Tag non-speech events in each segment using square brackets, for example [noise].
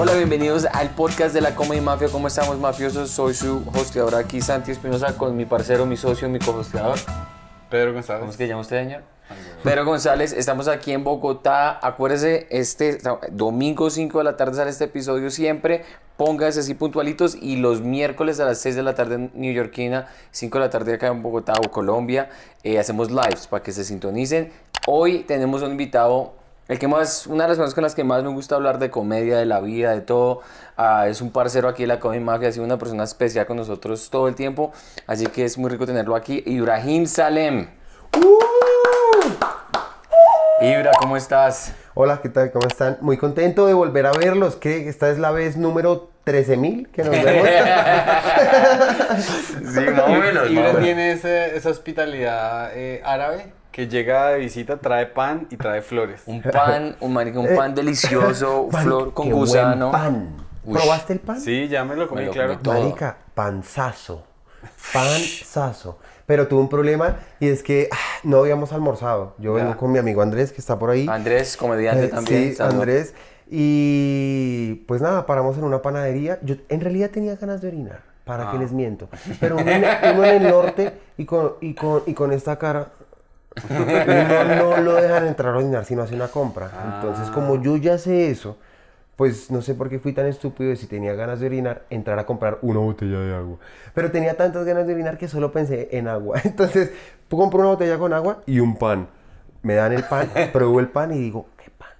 Hola, bienvenidos al podcast de la Comedy Mafia. ¿Cómo estamos, mafiosos? Soy su hosteador aquí, Santi Espinosa, con mi parcero, mi socio, mi co-hosteador. Pedro ¿Cómo es González. que llama usted, señor? Pedro González, estamos aquí en Bogotá. Acuérdese, este domingo 5 de la tarde sale este episodio siempre. Póngase así puntualitos y los miércoles a las 6 de la tarde en New Yorkina, 5 de la tarde acá en Bogotá o Colombia, eh, hacemos lives para que se sintonicen. Hoy tenemos un invitado, el que más, una de las personas con las que más me gusta hablar de comedia, de la vida, de todo. Ah, es un parcero aquí de la Comedy Mafia, ha sido una persona especial con nosotros todo el tiempo, así que es muy rico tenerlo aquí. Ibrahim Salem. Ibra, ¿cómo estás? Hola, ¿qué tal? ¿Cómo están? Muy contento de volver a verlos. que esta es la vez número 13.000 que nos vemos. [laughs] [laughs] Sí, más o menos. Ibra tiene ese- esa hospitalidad eh, árabe que llega de visita, trae pan y trae flores. Un pan, [laughs] un marica, un pan delicioso, [laughs] Pan, flor con qué buen gusano. pan. Uy. ¿Probaste el pan? Sí, ya me lo comí, Me lo claro. comí todo. Marica, panzazo. [laughs] Panzazo. Pero tuve un problema y es que ah, no habíamos almorzado. Yo vengo con mi amigo Andrés, que está por ahí. Andrés, comediante Eh, también. Sí. Andrés. Y pues nada, paramos en una panadería. Yo en realidad tenía ganas de orinar. ¿Para Ah. qué les miento? Pero uno, en- uno en el norte y con, y con, y con esta cara, uno no lo dejan entrar a orinar si no hace una compra. Entonces, como yo ya sé eso, pues no sé por qué fui tan estúpido de si tenía ganas de orinar, entrar a comprar una botella de agua. Pero tenía tantas ganas de orinar que solo pensé en agua. [laughs] Entonces, compro una botella con agua y un pan. Me dan el pan, [laughs] pruebo el pan y digo, ¿qué pan?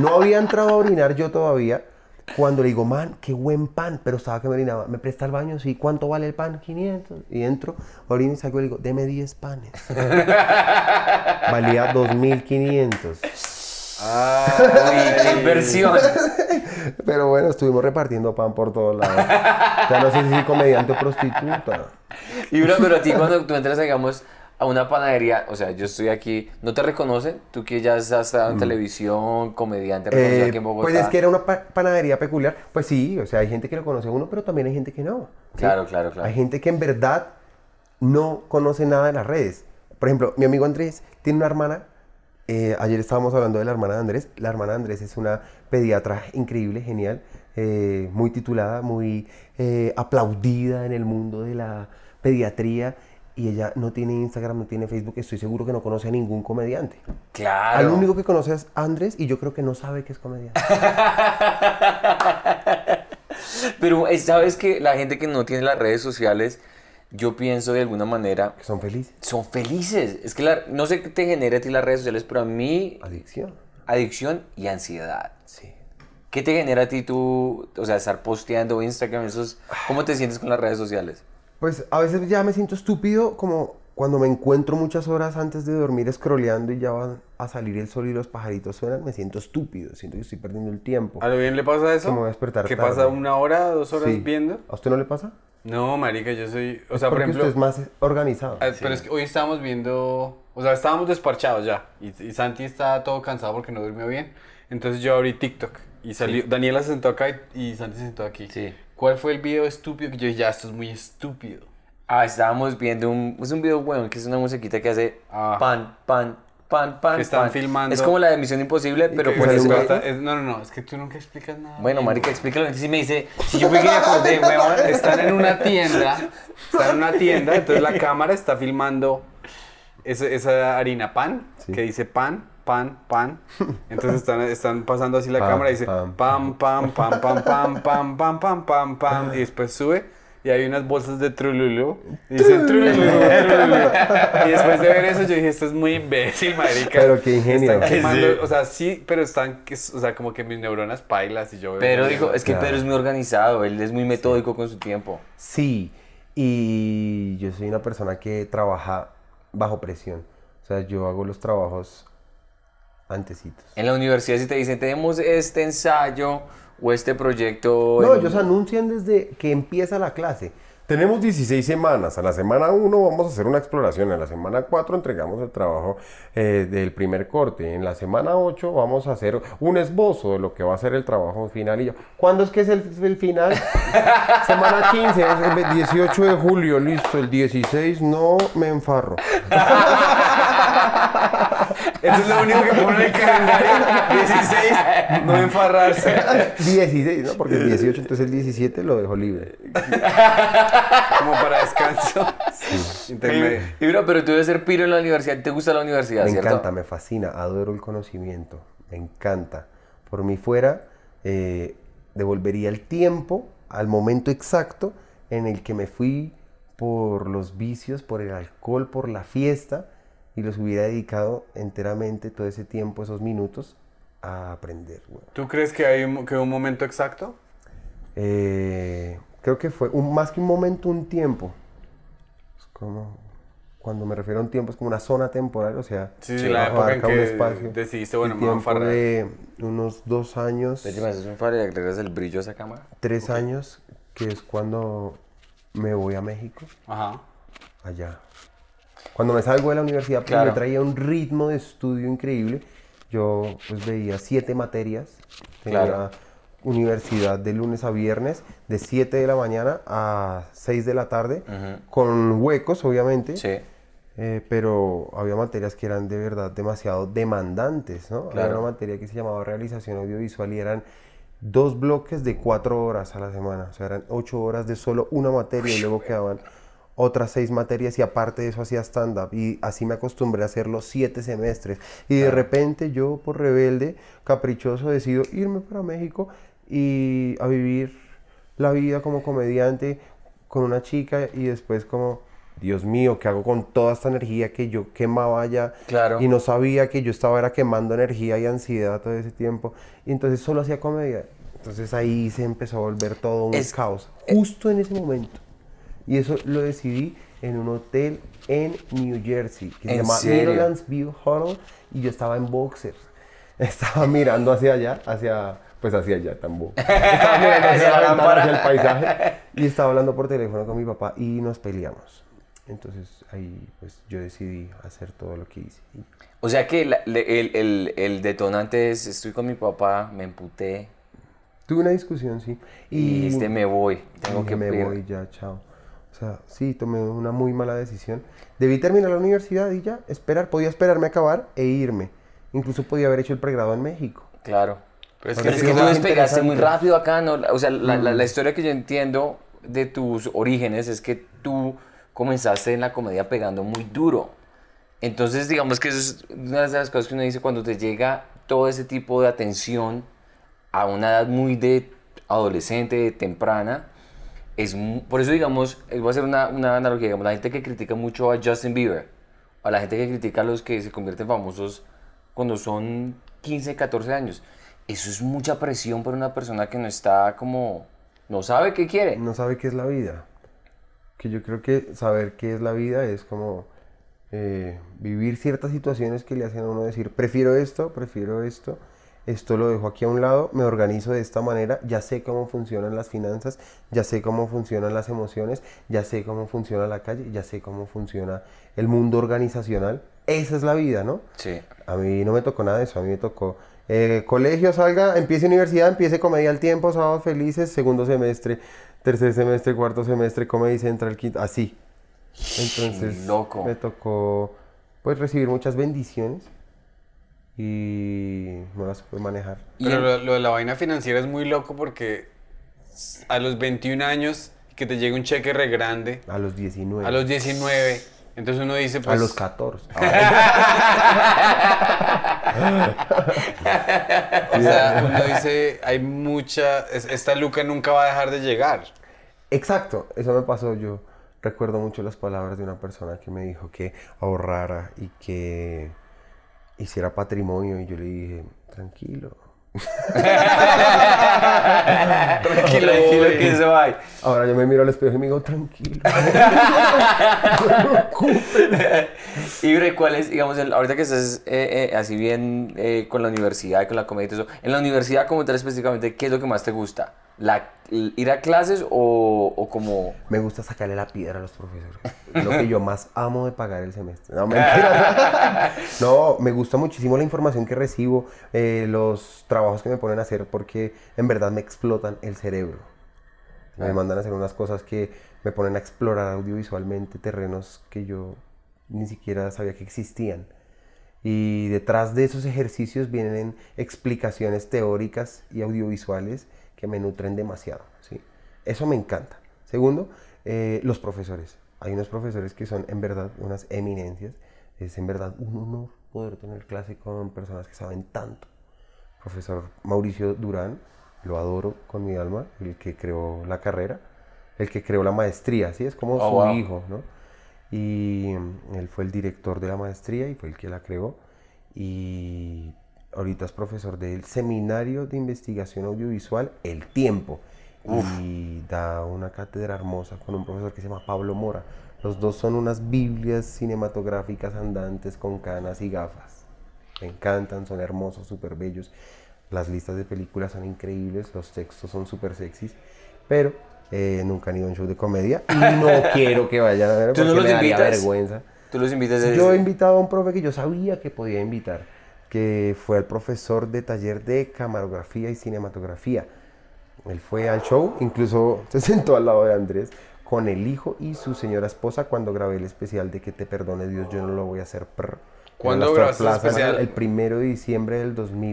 No había entrado a orinar yo todavía. Cuando le digo, man, qué buen pan, pero estaba que me orinaba. ¿Me presta el baño? Sí, ¿cuánto vale el pan? 500. Y entro, orino y saco y le digo, deme 10 panes. [laughs] Valía 2500. Uy, qué inversión. Pero bueno, estuvimos repartiendo pan por todos lados. Ya no sé si soy comediante o prostituta. Ibra, pero a ti cuando tú entras, digamos, a una panadería, o sea, yo estoy aquí, ¿no te reconocen? Tú que ya has estado en televisión, comediante, reconocido Eh, aquí en Bogotá. pues es que era una pa- panadería peculiar. Pues sí, o sea, hay gente que lo conoce a uno, pero también hay gente que no. ¿sí? Claro, claro, claro. Hay gente que en verdad no conoce nada de las redes. Por ejemplo, mi amigo Andrés tiene una hermana. eh, ayer estábamos hablando de la hermana de Andrés. La hermana de Andrés es una pediatra increíble, genial, eh, muy titulada, muy eh, aplaudida en el mundo de la pediatría. Y ella no tiene Instagram, no tiene Facebook. Estoy seguro que no conoce a ningún comediante. Claro. Al único que conoce es Andrés y yo creo que no sabe que es comediante. [laughs] Pero eh, sabes que la gente que no tiene las redes sociales, yo pienso de alguna manera, Que son felices. son felices. Es que la- no sé qué te genera a ti las redes sociales, pero a mí, Adicción. adicción y ansiedad. Sí. ¿Qué te genera a ti tú, o sea, estar posteando Instagram, esos, ¿cómo te sientes con las redes sociales? Pues a veces ya me siento estúpido como cuando me encuentro muchas horas antes de dormir scrolleando y ya van a salir el sol y los pajaritos suenan, me siento estúpido, siento que estoy perdiendo el tiempo. ¿A lo bien le pasa eso? Que me voy a despertar ¿Qué tarde. pasa una hora, dos horas Sí. viendo? ¿A usted no le pasa? No, marica, yo soy... O sea, por ejemplo... usted es más organizado. Ah, Pero es que hoy estábamos viendo, o sea, estábamos desparchados ya. Y, y Santi está todo cansado porque no durmió bien. Entonces yo abrí TikTok y salió. Daniela se sentó acá y, y Santi se sentó aquí. Sí. ¿Cuál fue el video estúpido que yo dije, ya, esto es muy estúpido? Ah, estábamos viendo un, es un video bueno, que es una musiquita que hace Ah. pan, pan, pan, pan, Que están pan. filmando. Es como la de Misión Imposible, pero Que pues sale es un güey- gato. Está- es- no, no, no, es que tú nunca explicas nada. Bueno, bien. marica, explícalo. Entonces sí me dice, si yo fui que me acordé. [laughs] Están en una tienda, [laughs] están en una tienda, entonces la cámara está filmando ese- esa harina pan, Sí. que dice pan, pan, pan. Entonces están, están pasando así la Pam, cámara y dice pam, pam, pam, pam, pam, pam, pam, pam, pam, pam, pam, y después sube y hay unas bolsas de trululú y dicen trululú, trululú. Y después de ver eso yo dije, esto es muy imbécil, marica. Pero qué ingenio. Están quemando, Sí. o sea, sí, pero están, o sea, como que mis neuronas pailas y yo veo dijo, es que Claro. Pedro es muy organizado, él es muy metódico con su tiempo. Sí, y yo soy una persona que trabaja bajo presión. O sea, yo hago los trabajos antecitos. En la universidad si te dicen, tenemos este ensayo o este proyecto... No, en- ellos anuncian desde que empieza la clase. Tenemos 16 semanas. A la semana 1 vamos a hacer una exploración. En la semana 4 entregamos el trabajo eh, del primer corte. En la semana 8 vamos a hacer un esbozo de lo que va a ser el trabajo final. Y yo, ¿cuándo es que es el, el final? [laughs] semana 15, es el 18 de julio. Listo, el 16 no me enfarro. [laughs] Eso es lo único que pone en el calendario. 16, no enfarrarse. 16, ¿no? Porque el 18, entonces el 17 lo dejo libre. Como para descanso. Intermedio. Y bro, pero tú debes ser piro en la universidad. ¿Te gusta la universidad, Me cierto? encanta, me fascina, adoro el conocimiento, me encanta. Por mí fuera, eh, devolvería el tiempo al momento exacto en el que me fui por los vicios, por el alcohol, por la fiesta, y los hubiera dedicado enteramente todo ese tiempo, esos minutos, a aprender. ¿Tú crees que hay un, que un momento exacto? Eh, creo que fue un, más que un momento, un tiempo. Es como, cuando me refiero a un tiempo, es como una zona temporal, o sea, Sí, sí, la época en que espacio. decidiste, bueno, me voy a de unos dos años, haces un favor y agregas el brillo a esa cámara. tres años, que es cuando me voy a México, Ajá. allá. Cuando me salgo de la universidad, pues Claro. me traía un ritmo de estudio increíble. Yo pues veía siete materias. Tenía Claro. universidad de lunes a viernes, de 7 de la mañana a 6 de la tarde, con huecos, obviamente. Sí. Eh, pero había materias que eran de verdad demasiado demandantes, ¿no? Había una materia que se llamaba realización audiovisual y eran dos bloques de cuatro horas a la semana. O sea, eran ocho horas de solo una materia y luego quedaban otras seis materias y aparte de eso hacía stand-up. Y así me acostumbré a hacerlo siete semestres. Y de repente yo, por rebelde, caprichoso, decido irme para México y a vivir la vida como comediante con una chica y después como, Dios mío, ¿qué hago con toda esta energía que yo quemaba allá? Claro. Y no sabía que yo estaba era quemando energía y ansiedad todo ese tiempo. Y entonces solo hacía comedia. Entonces ahí se empezó a volver todo un Es- caos. Justo en ese momento. Y eso lo decidí en un hotel en New Jersey, que se ¿En llama serio? Meadowlands View Hotel, y yo estaba en boxers. [laughs] Estaba mirando hacia allá, hacia, pues hacia allá, tampoco. Estaba [laughs] mirando hacia la ventana, hacia el paisaje, y estaba hablando por teléfono con mi papá y nos peleamos. Entonces ahí pues yo decidí hacer todo lo que hice. Y O sea que la- le- el, el- el detonante es, estoy con mi papá, me emputé Tuve una discusión, sí. y, este me voy, tengo que me ir". voy ya, chao. O sea, sí, tomé una muy mala decisión. Debí terminar la universidad y ya, esperar. Podía esperarme a acabar e irme. Incluso podía haber hecho el pregrado en México. Claro. Pero es que, Es que tú despegaste muy rápido acá, ¿no? O sea, la, la- la Mm. historia que yo entiendo de tus orígenes es que tú comenzaste en la comedia pegando muy duro. Entonces, digamos que eso es una de las cosas que uno dice cuando te llega todo ese tipo de atención a una edad muy de adolescente, temprana. Es, por eso, digamos, eh, voy a hacer una, una analogía, digamos, la gente que critica mucho a Justin Bieber, a la gente que critica a los que se convierten famosos cuando son 15, 14 años. Eso es mucha presión para una persona que no está como, no sabe qué quiere. No sabe qué es la vida. Que yo creo que saber qué es la vida es como eh, vivir ciertas situaciones que le hacen a uno decir, prefiero esto, prefiero esto, esto lo dejo aquí a un lado, me organizo de esta manera, ya sé cómo funcionan las finanzas, ya sé cómo funcionan las emociones, ya sé cómo funciona la calle, ya sé cómo funciona el mundo organizacional. Esa es la vida, ¿no? Sí. A mí no me tocó nada de eso, a mí me tocó eh, colegio, salga, empiece universidad, empiece comedia al tiempo, sábados felices, segundo semestre, tercer semestre, cuarto semestre, comedia central, quinto, así. Entonces Loco. me tocó pues recibir muchas bendiciones y no las pude manejar. Pero lo, lo de la vaina financiera es muy loco porque a los 21 años que te llega un cheque re grande, A los 19. a los 19, entonces uno dice, a pues... los 14. [laughs] O sea, uno dice, hay mucha... es- Esta luca nunca va a dejar de llegar. Exacto, eso me pasó. Yo recuerdo mucho las palabras de una persona que me dijo que ahorrara y que hiciera patrimonio y yo le dije, tranquilo. tranquilo, tranquilo que eso hay. Ahora yo me miro al espejo y me digo, tranquilo. Y ¿cuál es, digamos, el- ahorita que estás eh, eh, así bien eh, con la universidad, con la comedia y todo eso, en la universidad como tal específicamente, ¿qué es lo que más te gusta? La, ¿Ir a clases o, o como...? Me gusta sacarle la piedra a los profesores. Lo que yo más amo de pagar el semestre. No, mentira. [laughs] No, me gusta muchísimo la información que recibo, eh, los trabajos que me ponen a hacer, porque en verdad me explotan el cerebro. Me mandan a hacer unas cosas que me ponen a explorar audiovisualmente terrenos que yo ni siquiera sabía que existían. Y detrás de esos ejercicios vienen explicaciones teóricas y audiovisuales que me nutren demasiado. ¿sí? Eso me encanta. Segundo, eh, los profesores. Hay unos profesores que son en verdad unas eminencias. Es en verdad un honor poder tener clase con personas que saben tanto. Profesor Mauricio Durán, lo adoro con mi alma, el que creó la carrera, el que creó la maestría, ¿sí? Es como Oh, su wow. hijo, ¿no? Y mm, él fue el director de la maestría y fue el que la creó. Y ahorita es profesor del Seminario de Investigación Audiovisual El Tiempo. Y da una cátedra hermosa con un profesor que se llama Pablo Mora. Los dos son unas Biblias cinematográficas andantes con canas y gafas. Me encantan, son hermosos, súper bellos. Las listas de películas son increíbles, los textos son súper sexys. Pero eh, nunca han ido a un show de comedia y no [laughs] quiero que vayan a ver ¿Tú no porque los me daría invitas? vergüenza. Tú los invitas a Yo he invitado a un profe que yo sabía que podía invitar, que fue el profesor de taller de camarografía y cinematografía. Él fue al show, incluso [laughs] se sentó al lado de Andrés con el hijo y su señora esposa cuando grabé el especial de Que te perdone Dios, yo no lo voy a hacer. prr. ¿Cuándo grabaste el especial? El primero de diciembre del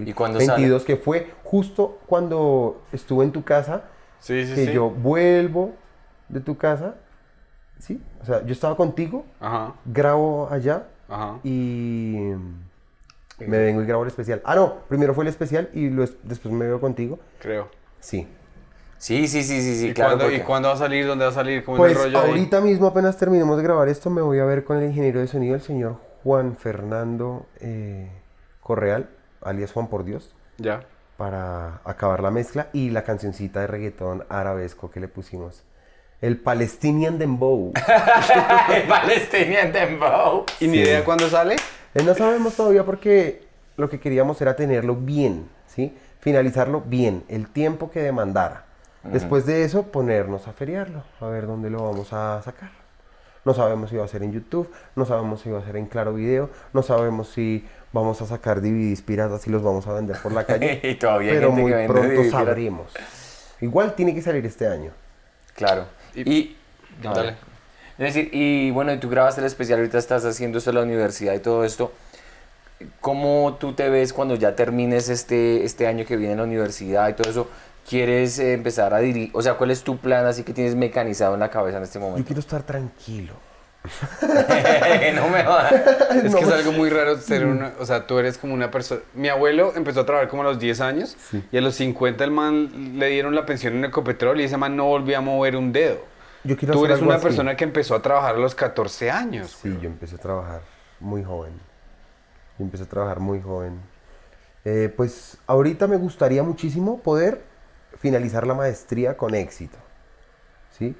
¿Y cuándo 2022, que fue justo cuando estuve en tu casa, Sí, sí, que sí. yo vuelvo de tu casa, ¿sí? O sea, yo estaba contigo, Ajá, grabo allá ajá. y me vengo y grabo el especial. Ah, no, primero fue el especial y lo es- después me veo contigo. Creo. Sí. Sí, sí, sí, sí, sí, ¿Y, claro. cuándo, porque- ¿Y cuándo va a salir? ¿Dónde va a salir? ¿Cómo es Pues el rollo ahí? ahorita mismo, apenas terminemos de grabar esto, me voy a ver con el ingeniero de sonido, el señor Juan Fernando eh, Correal, alias Juan por Dios, Ya. para acabar la mezcla y la cancioncita de reggaetón arabesco que le pusimos. El Palestinian Dembow. [laughs] El Palestinian Dembow. ¿Y ni Sí. idea cuándo sale? Eh, no sabemos todavía porque lo que queríamos era tenerlo bien, ¿sí? Finalizarlo bien, el tiempo que demandara. Después de eso, ponernos a feriarlo, a ver dónde lo vamos a sacar. No sabemos si va a ser en YouTube, no sabemos si va a ser en Claro Video, no sabemos si vamos a sacar DVDs piratas y los vamos a vender por la [laughs] calle. Y todavía hay pero gente muy que vende pronto DVD pirata. sabremos. Igual tiene que salir este año. Claro. Y- Y, Dale. Es decir, y bueno, y tú grabaste el especial, ahorita estás haciendo esto en la universidad y todo esto. ¿Cómo tú te ves cuando ya termines este, este año que viene en la universidad y todo eso? ¿Quieres eh, empezar a dirigir? O sea, ¿cuál es tu plan así que tienes mecanizado en la cabeza en este Yo momento? quiero estar tranquilo. [laughs] no me jodas. [laughs] Es No. que es algo muy raro ser una, o sea, tú eres como una persona. Mi abuelo empezó a trabajar como a los 10 años Sí. y a los 50 el man le dieron la pensión en Ecopetrol y ese man no volvió a mover un dedo. Yo quiero Tú eres una así. persona que empezó a trabajar a los 14 años. Sí, yo empecé a trabajar muy joven. Yo empecé a trabajar muy joven. Eh, pues ahorita me gustaría muchísimo poder finalizar la maestría con éxito. ¿Sí?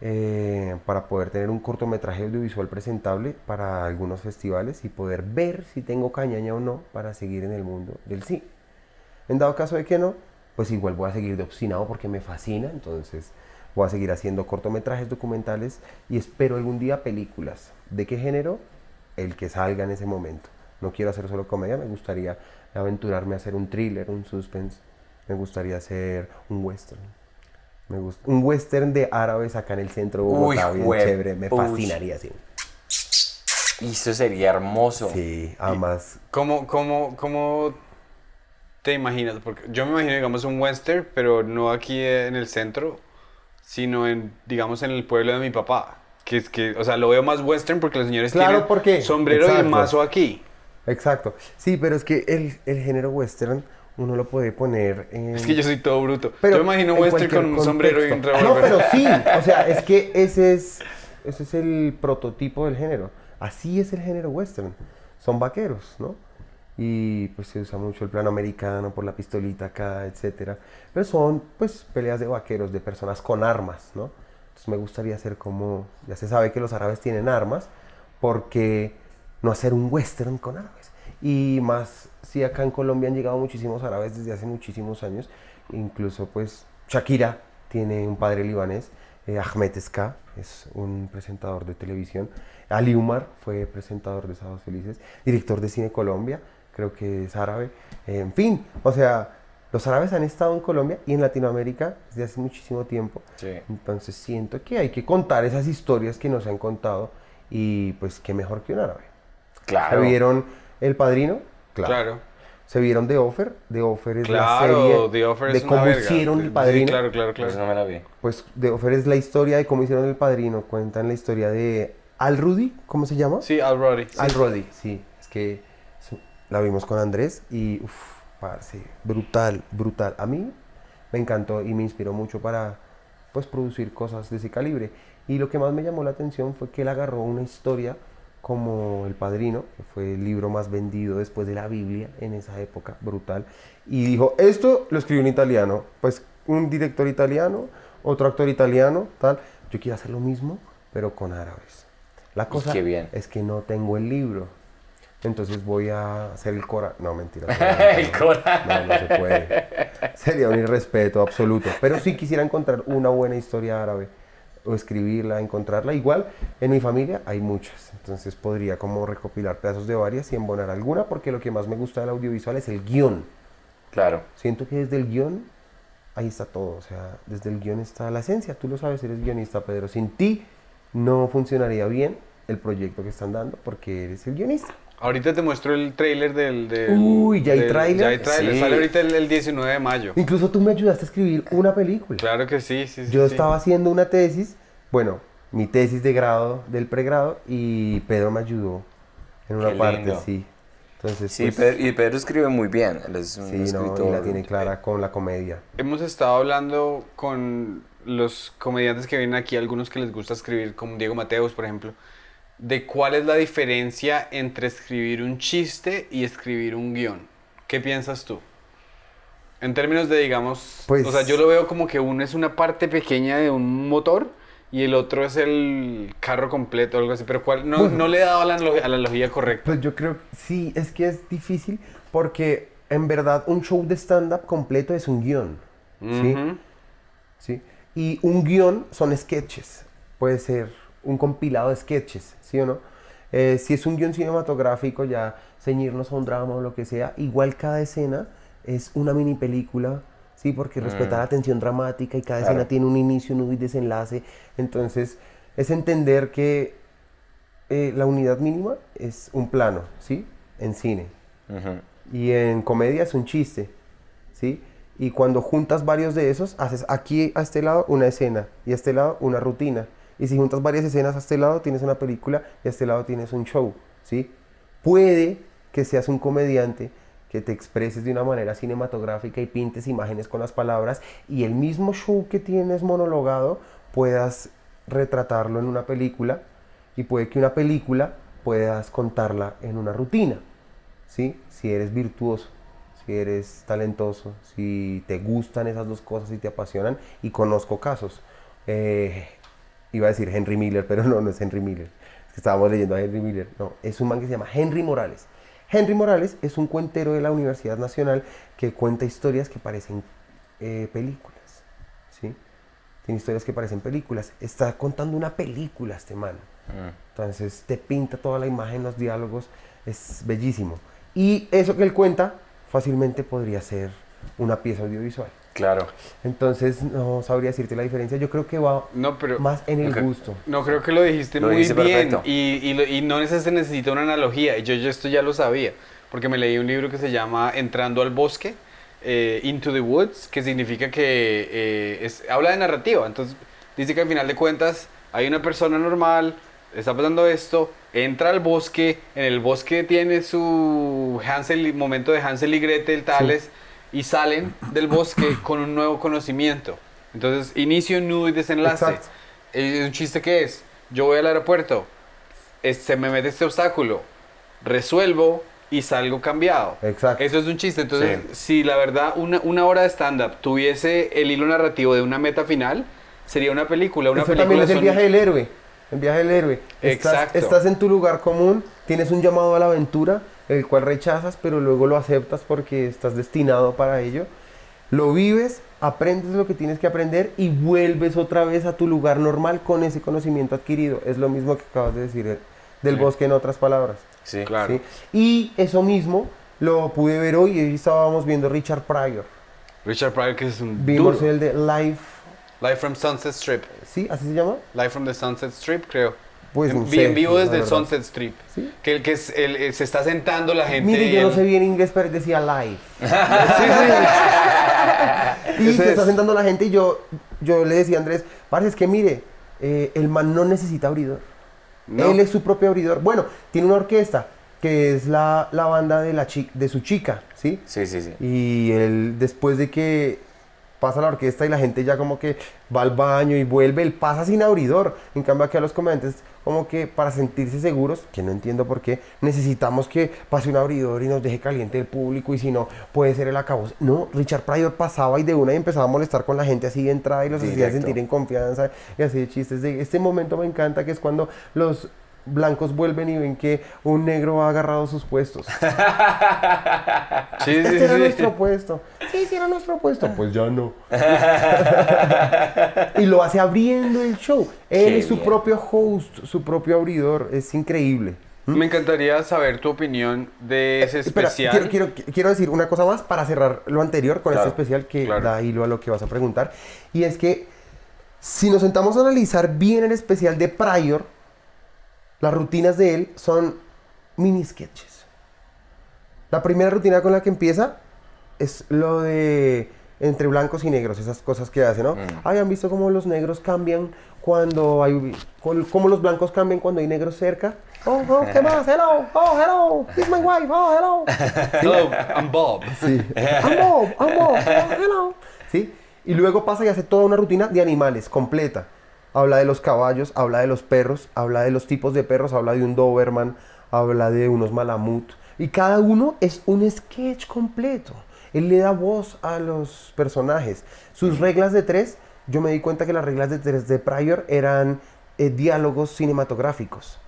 Eh, para poder tener un cortometraje audiovisual presentable para algunos festivales y poder ver si tengo cañaña o no para seguir en el mundo del cine. En dado caso de que no, pues igual voy a seguir de obstinado porque me fascina, entonces voy a seguir haciendo cortometrajes documentales y espero algún día películas. ¿De qué género? El que salga en ese momento. No quiero hacer solo comedia, me gustaría aventurarme a hacer un thriller, un suspense, me gustaría hacer un western. Me gusta, un western de árabes acá en el centro de Bogotá, Uy, bien chévere, me fascinaría, sí. Y eso sería hermoso. Sí, además, ¿Cómo, cómo, cómo te imaginas? Porque yo me imagino, digamos, un western, pero no aquí en el centro, sino en, digamos, en el pueblo de mi papá. Que es que, o sea, lo veo más western porque los señores Claro, tienen porque- sombrero y exacto. mazo aquí. exacto. Sí, pero es que el, el género western uno lo puede poner en... Es que yo soy todo bruto. Pero yo me imagino western con un sombrero y un revólver. No, pero sí, [laughs] o sea, es que ese es, ese es el prototipo del género. Así es el género western. Son vaqueros, ¿no? Y pues se usa mucho el plano americano por la pistolita acá, etcétera. Pero son pues peleas de vaqueros, de personas con armas, ¿no? Entonces me gustaría hacer como, ya se sabe que los árabes tienen armas, porque no hacer un western con árabes? Y más si acá en Colombia han llegado muchísimos árabes desde hace muchísimos años, incluso pues Shakira tiene un padre libanés, eh, Ahmed Ska es un presentador de televisión, Ali Umar fue presentador de Sábados Felices, director de Cine Colombia, creo que es árabe, en fin, o sea, los árabes han estado en Colombia y en Latinoamérica desde hace muchísimo tiempo. Sí. Entonces siento que hay que contar esas historias que nos han contado y pues qué mejor que un árabe. Claro. Se vieron El Padrino, claro. Claro. ¿Se vieron The Offer? The Offer es la Claro, serie The Offer de es cómo hicieron Sí, El Padrino. claro, claro, claro. Pues no me la vi. Pues The Offer es la historia de cómo hicieron El Padrino. Cuentan la historia de Al Rudy, ¿cómo se llama? Sí, Already. Al Rudy, sí. Es que la vimos con Andrés y, uff, parce, brutal, brutal. A mí me encantó y me inspiró mucho para, pues, producir cosas de ese calibre. Y lo que más me llamó la atención fue que él agarró una historia como El Padrino, que fue el libro más vendido después de la Biblia en esa época, brutal. Y dijo, esto lo escribió un italiano, pues un director italiano, otro actor italiano, tal. Yo quiero hacer lo mismo, pero con árabes. La cosa qué bien. es que no tengo el libro. Entonces voy a hacer el Cora. No, mentira. [laughs] El Corán. No, no se puede. Sería un irrespeto absoluto. Pero sí quisiera encontrar una buena historia árabe. O escribirla, encontrarla. Igual, en mi familia hay muchas. Entonces podría como recopilar pedazos de varias y embonar alguna. Porque lo que más me gusta del audiovisual es el guion. Claro. Siento que desde el guion, ahí está todo. O sea, desde el guion está la esencia. Tú lo sabes, eres guionista, Pedro. Sin ti no funcionaría bien el proyecto que están dando porque eres el guionista. Ahorita te muestro el tráiler del, del- Uy, ¿ya hay del- tráiler? Ya hay tráiler. Sí. Sale ahorita el, el 19 de mayo. Incluso tú me ayudaste a escribir una película. Claro que sí, sí, sí. Yo sí. estaba haciendo una tesis, bueno, mi tesis de grado del pregrado y Pedro me ayudó en una Qué parte, lindo. sí. Entonces, Sí, pues, Pedro- y Pedro escribe muy bien. Él es un sí, no, escritor. y la tiene clara con la comedia. Hemos estado hablando con los comediantes que vienen aquí, algunos que les gusta escribir, como Diego Mateos, por ejemplo, de cuál es la diferencia entre escribir un chiste y escribir un guion. ¿Qué piensas tú? En términos de, digamos, Pues- o sea, yo lo veo como que uno es una parte pequeña de un motor y el otro es el carro completo o algo así, pero ¿cuál? No, Bueno. no le he dado la, a la analogía correcta. Pues yo creo, sí, es que es difícil porque en verdad un show de stand-up completo es un guion, ¿sí? ¿sí? Y un guion son sketches. Puede ser un compilado de sketches, ¿sí o no? Eh, si es un guion cinematográfico, ya ceñirnos a un drama o lo que sea, igual cada escena es una mini película, ¿sí? Porque respeta la tensión dramática y cada Claro. escena tiene un inicio, nudo y desenlace. Entonces, es entender que eh, la unidad mínima es un plano, ¿sí? En cine. Y en comedia es un chiste, ¿sí? Y cuando juntas varios de esos, haces aquí a este lado una escena y a este lado una rutina. Y si juntas varias escenas a este lado, tienes una película y a este lado tienes un show, ¿sí? Puede que seas un comediante que te expreses de una manera cinematográfica y pintes imágenes con las palabras y el mismo show que tienes monologado puedas retratarlo en una película y puede que una película puedas contarla en una rutina. ¿sí? Si eres virtuoso, si eres talentoso, si te gustan esas dos cosas y te apasionan. Y conozco casos. Eh, iba a decir Henry Miller, pero no, no es Henry Miller. Es que estábamos leyendo a Henry Miller. No, es un man que se llama Henry Morales. Henry Morales es un cuentero de la Universidad Nacional que cuenta historias que parecen eh, películas. ¿sí? Tiene historias que parecen películas. Está contando una película este man. Entonces te pinta toda la imagen, los diálogos, es bellísimo. Y eso que él cuenta fácilmente podría ser una pieza audiovisual. Claro. Entonces no sabría decirte la diferencia. Yo creo que va No, pero... más en el gusto. No, creo que lo dijiste Lo muy bien. perfecto. Y, y, lo- y no se necesita una analogía. Y Yo, yo esto ya lo sabía. Porque me leí un libro que se llama Entrando al bosque, eh, Into the Woods, que significa que eh, es- habla de narrativa. Entonces, dice que al final de cuentas hay una persona normal, está pasando esto, entra al bosque, en el bosque tiene su Hansel, y- momento de Hansel y Gretel, tales, y salen del bosque [coughs] con un nuevo conocimiento. Entonces, inicio, nudo y desenlace. Exacto. Eh, ¿Un chiste qué es? Yo voy al aeropuerto, es- se me mete este obstáculo, resuelvo y salgo cambiado. Exacto. Eso es un chiste. Entonces, si la verdad una, una hora de stand-up tuviese el hilo narrativo de una meta final, sería una película. Una Eso película también es el son- viaje del héroe. El viaje del héroe. Estás, Exacto. estás en tu lugar común, tienes un llamado a la aventura, el cual rechazas, pero luego lo aceptas porque estás destinado para ello. Lo vives, aprendes lo que tienes que aprender y vuelves otra vez a tu lugar normal con ese conocimiento adquirido. Es lo mismo que acabas de decir eh, del Sí. bosque en otras palabras. Sí. Claro. ¿sí? Y eso mismo lo pude ver hoy. Hoy estábamos viendo Richard Pryor. Richard Pryor, que es un Vimos duro. el de Life, Live from Sunset Strip. ¿sí? ¿Así se llama? Live from the Sunset Strip, creo. Pues en, no vi- sé, en vivo desde el. Sunset Strip. ¿Sí? Que, el que es- el- el- se está sentando la gente. Mire, yo no sé bien inglés, pero decía live. [laughs] Sí, sí. [laughs] Y se está es. sentando la gente y yo, yo le decía a Andrés, parce, es que mire, eh, el man no necesita abridor. No. Él es su propio abridor. Bueno, tiene una orquesta que es la, la banda de, la chi- de su chica, ¿sí? Sí, sí, sí. Y él, después de que pasa la orquesta y la gente ya como que va al baño y vuelve, él pasa sin abridor. En cambio aquí a los comediantes, como que para sentirse seguros, que no entiendo por qué, necesitamos que pase un abridor y nos deje caliente el público y si no, puede ser el acabo. No, Richard Pryor pasaba y de una y empezaba a molestar con la gente así de entrada y los hacía Directo. sentir en confianza y así de chistes. De, este momento me encanta que es cuando los blancos vuelven y ven que un negro ha agarrado sus puestos. Sí, [laughs] sí, Este sí, era sí. nuestro puesto. Sí, sí era nuestro puesto. Pues ya no. [laughs] y lo hace abriendo el show. Él Qué es su bien. propio host, su propio abridor. Es increíble. Me encantaría saber tu opinión de ese Espera, especial. quiero, quiero, quiero decir una cosa más para cerrar lo anterior con Claro, este especial que claro. da hilo a lo que vas a preguntar. Y es que si nos sentamos a analizar bien el especial de Pryor, las rutinas de él son mini sketches. La primera rutina con la que empieza es lo de entre blancos y negros, esas cosas que hace, ¿no? Mm. Habían visto cómo los negros cambian cuando hay, cómo los blancos cambian cuando hay negros cerca. Oh, oh, ¿qué [laughs] más? Hello, oh, hello, it's my wife, oh, hello. [laughs] Hello, I'm Bob. Sí. I'm Bob, I'm Bob, oh, hello. ¿Sí? Y luego pasa y hace toda una rutina de animales completa. Habla de los caballos, habla de los perros, habla de los tipos de perros, habla de un Doberman, habla de unos Malamut. Y cada uno es un sketch completo. Él le da voz a los personajes. Sus reglas de tres, yo me di cuenta que las reglas de tres de Pryor eran eh, diálogos cinematográficos.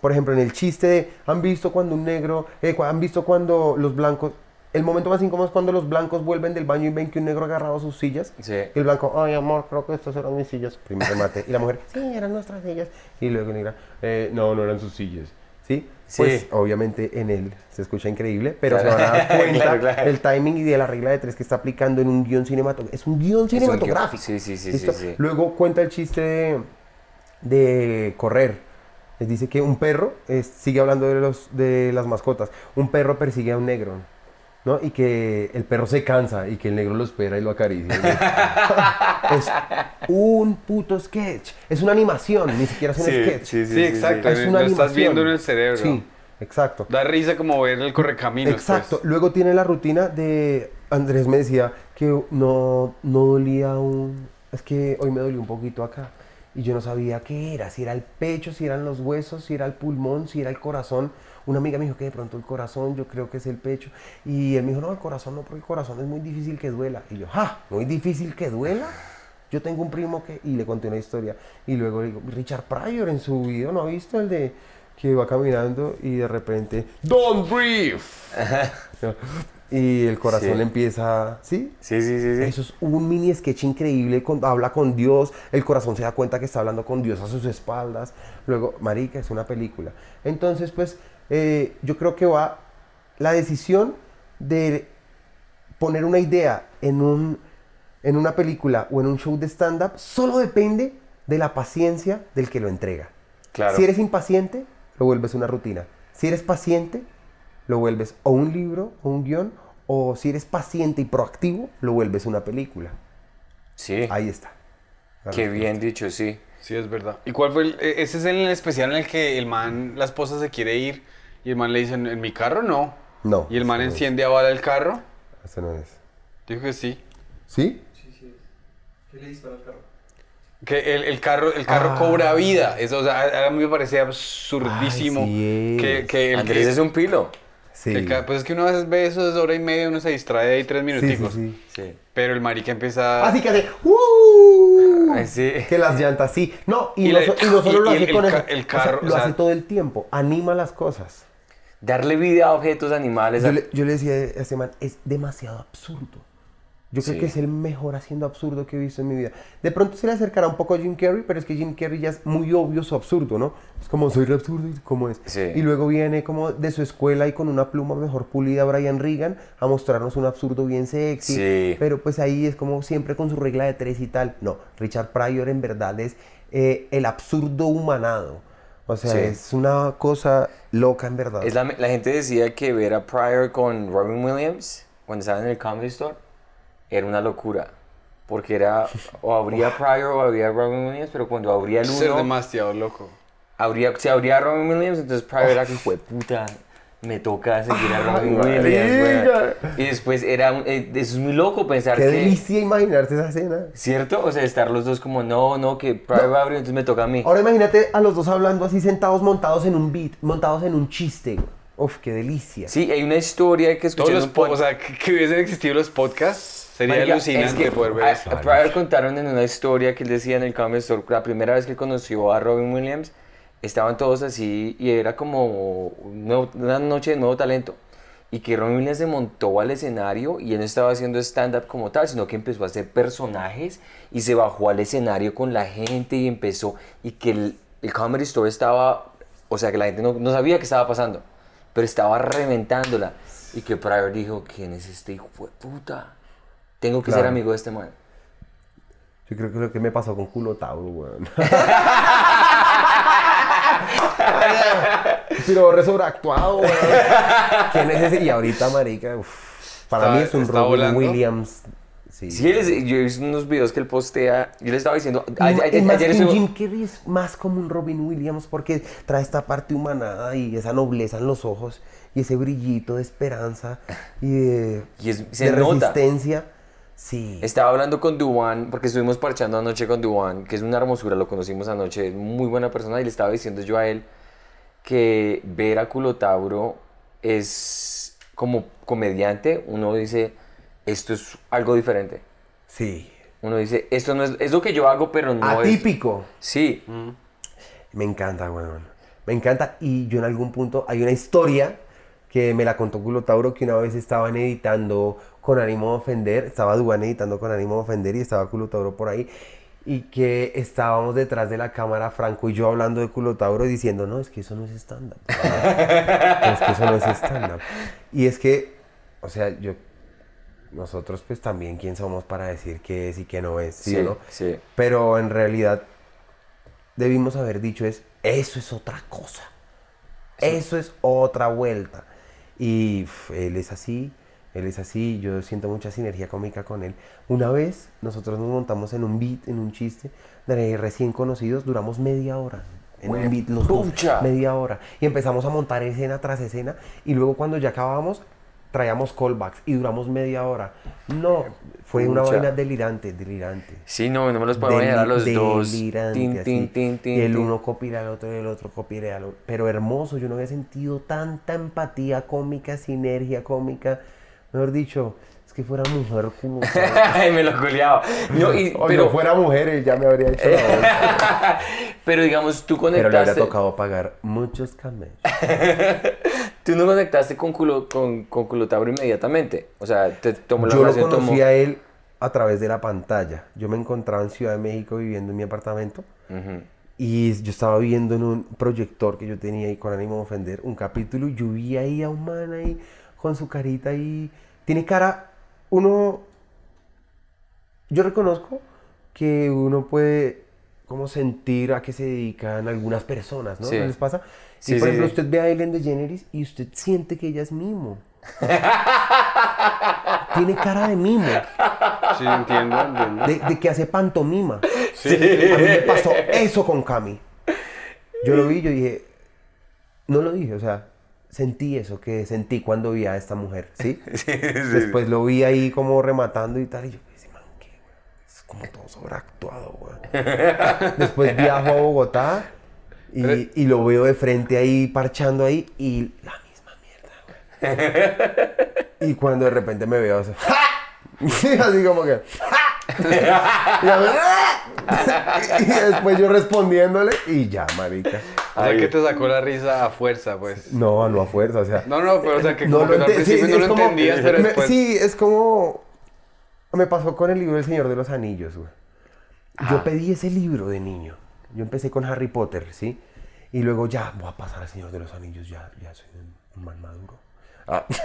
Por ejemplo, en el chiste de, han visto cuando un negro, eh, han visto cuando los blancos, el momento más incómodo es cuando los blancos vuelven del baño y ven que un negro ha agarrado sus sillas. Sí. Y el blanco, ay amor, creo que estas eran mis sillas. Primer remate. Y la mujer, sí, eran nuestras sillas. Y luego negra, "Eh, no, no eran sus sillas. ¿Sí? Sí. Pues obviamente en él se escucha increíble, pero Claro. se van a dar [laughs] cuenta Claro, claro. del timing y de la regla de tres que está aplicando en un guion cinematográfico. Es un guion cinematográfico. Sí, sí, sí, sí, sí. Luego cuenta el chiste de, de correr. Les dice que un perro, sigue hablando de, los, de las mascotas, un perro persigue a un negro, ¿no? Y que el perro se cansa y que el negro lo espera y lo acaricia. es un puto sketch. Es una animación, ni siquiera es un sketch. Sí, exacto. Es una lo estás viendo en el cerebro. Sí, exacto. Da risa como ver el correcaminos. Exacto. pues. Luego tiene la rutina de. Andrés me decía que no, no dolía un. Es que hoy me dolió un poquito acá. Y yo no sabía qué era. Si era el pecho, si eran los huesos, si era el pulmón, si era el corazón. Una amiga me dijo que de pronto el corazón, yo creo que es el pecho. Y él me dijo, no, el corazón no, porque el corazón es muy difícil que duela. Y yo, ¡ja! ¿Muy difícil que duela? Yo tengo un primo que. Y le conté una historia. Y luego le digo, Richard Pryor en su video, ¿no ha visto el de que va caminando y de repente, ¡Don't breathe! y el corazón Sí. le empieza, ¿sí? Sí, sí, sí, sí. Eso es un mini sketch increíble, con- habla con Dios, el corazón se da cuenta que está hablando con Dios a sus espaldas. Luego, Marica, es una película. Entonces, pues, eh, yo creo que va la decisión de poner una idea en, un, en una película o en un show de stand-up solo depende de la paciencia del que lo entrega. Claro. Si eres impaciente, lo vuelves una rutina. Si eres paciente, lo vuelves o un libro o un guion, o si eres paciente y proactivo, lo vuelves una película. Sí. Ahí está. La Qué bien dicho, sí. Sí, es verdad. ¿Y cuál fue el, e- ese es el especial en el que el man, la esposa se quiere ir y el man le dice, en mi carro no. No. Y el man no enciende a bala el carro. Ese no es. Dijo que sí. ¿Sí? Que el, el carro, el carro Ah. cobra vida. Eso, o sea, a, mí me parecía absurdísimo. Ay, sí que, es. que el, Andrés que- es un pilo. Sí. el pues es que uno a veces ve eso de hora y media, uno se distrae ahí tres sí, sí, minuticos. sí. Sí. Pero el marica empieza... Así que hace. ¡Uh! Ay, sí. Que las llantas, sí. No, y, Y la- so- y no solo y- lo hace el- con el o sea, carro, lo o sea- hace todo el tiempo. Anima las cosas. Darle vida a objetos animales. Yo a- le, yo le decía a este man, es demasiado absurdo. Yo creo Sí. que es el mejor haciendo absurdo que he visto en mi vida. De pronto se le acercará un poco a Jim Carrey, pero es que Jim Carrey ya es muy obvio su absurdo, ¿no? Es como, soy re absurdo, y ¿cómo es? Sí. Y luego viene como de su escuela y con una pluma mejor pulida Brian Regan a mostrarnos un absurdo bien sexy. Sí. Pero pues ahí es como siempre con su regla de tres y tal. No, Richard Pryor en verdad es eh, el absurdo humanado. O sea, Sí. es una cosa loca en verdad. Es la, la gente decía que ver a Pryor con Robin Williams cuando estaban en el Comedy Store era una locura. Porque era, o habría Pryor o habría Robin Williams, pero cuando abría el Ser uno, demasiado loco. habría, si abría Robin Williams, entonces Pryor era que fue puta. Me toca seguir a Robin Ay, Williams. marica. weón". Y después era, un- eh, eso es muy loco pensar Qué que. delicia imaginarse esa escena. ¿Cierto? O sea, estar los dos como, no, no, que Pryor va a abrir, entonces me toca a mí. Ahora imagínate a los dos hablando así sentados, montados en un beat, montados en un chiste. güey. Uf, qué delicia. Sí, hay una historia que escuché Todos en los pod- o sea, que, que hubiesen existido los podcasts sería Marica, alucinante es que poder ver a- eso. a Pryor contaron en una historia que él decía en el Comedy Store, la primera vez que conoció a Robin Williams, estaban todos así y era como una noche de nuevo talento. Y que Robin Williams se montó al escenario y él no estaba haciendo stand-up como tal, sino que empezó a hacer personajes y se bajó al escenario con la gente y empezó. Y que el, el Comedy Store estaba, o sea, que la gente no, no sabía qué estaba pasando, pero estaba reventándola. Y que Pryor dijo: ¿Quién es este hijo de puta? Tengo que ser amigo de este man. Yo creo que es lo que me pasó con Culo Tauro, weón. [laughs] [laughs] Pero re sobreactuado. ¿Quién es ese? Y ahorita, marica, uf, para Está- mí es un Robin volando. Williams. Sí. Sí, él es- yo he visto unos videos que él postea. Yo le estaba diciendo. Más ayer que Jim Carrey es más como un Robin Williams porque trae esta parte humanada y esa nobleza en los ojos y ese brillito de esperanza y de, Y es- se de nota. resistencia. Sí. Estaba hablando con Duan, porque estuvimos parchando anoche con Duan, que es una hermosura, lo conocimos anoche, es muy buena persona, y le estaba diciendo yo a él que ver a Culotauro es como comediante, uno dice, esto es algo diferente. Sí. Uno dice, esto no es, es lo que yo hago, pero no es... Atípico. Sí, Me encanta, weón. Me encanta. Y yo en algún punto hay una historia que me la contó Culo Tauro que una vez estaban editando con ánimo de ofender. Estaba Duan editando con ánimo de ofender y estaba Culo Tauro por ahí. Y que estábamos detrás de la cámara, Franco y yo hablando de Culo Tauro diciendo, no, es que eso no es stand-up. [laughs] es que eso no es stand-up. Y es que, o sea, yo, nosotros pues también, ¿quién somos para decir qué es y qué no es? ¿sí, sí, no? sí. Pero en realidad debimos haber dicho es, eso es otra cosa. Eso es otra vuelta. Y uf, él es así, él es así, yo siento mucha sinergia cómica con él. Una vez nosotros nos montamos en un beat, en un chiste, de recién conocidos, duramos media hora. En un beat, los dos, media hora. Y empezamos a montar escena tras escena. Y luego cuando ya acabamos, traíamos callbacks y duramos media hora. No, fue una vaina delirante, delirante. Sí, no, no me los puedo a los dos. delirante, Tin, así. tin, tin, tin, y el uno copiar al otro y el otro copiar al otro. Pero hermoso, yo no había sentido tanta empatía cómica, sinergia cómica. Mejor dicho, es que fuera mujer como... [laughs] Ay, me lo culiaba. No, y- o pero, yo fuera mujer, él ya me habría hecho la vuelta. [laughs] pero digamos, tú Pero le habría conectaste. tocado pagar muchos camellos. [laughs] Tú no conectaste con, culo, con, con Culotauro inmediatamente. O sea, te tomó la Yo lo conocí tomó- a él a través de la pantalla. Yo me encontraba en Ciudad de México viviendo en mi apartamento. Y yo estaba viendo en un proyector que yo tenía ahí con ánimo de ofender un capítulo y yo vi ahí a un man ahí con su carita ahí. Tiene cara, uno, yo reconozco que uno puede como sentir a qué se dedican algunas personas, ¿no? Sí. ¿No les pasa? Sí, y por sí, ejemplo, sí. usted ve a Ellen DeGeneres y usted siente que ella es mimo. [laughs] Tiene cara de mimo, Sí, entiendo, entiendo. de, de que hace pantomima. A mí me pasó eso con Cami. Yo lo vi, yo dije, no lo dije, o sea, sentí eso que sentí cuando vi a esta mujer, [laughs] ¿sí? Después lo vi ahí como rematando y tal, y yo, ese man, ¿qué? Es como todo sobreactuado, güey. [laughs] Después viajo a Bogotá y, y lo veo de frente ahí, parchando ahí, y la misma mierda, güey. Y cuando de repente me veo así, [laughs] así como que... y, a ver, y después yo respondiéndole y ya, marica. O sea, que te sacó la risa a fuerza, pues. No, no a fuerza, o sea. No, no, pero o sea, que como que al principio sí, no lo como- entendías, pero me- después... Sí, es como. Me pasó con el libro El Señor de los Anillos, güey. Yo pedí ese libro de niño. Yo empecé con Harry Potter, ¿sí? Y luego ya, voy a pasar al Señor de los Anillos, ya, ya soy un, un man maduro. Ah. [laughs]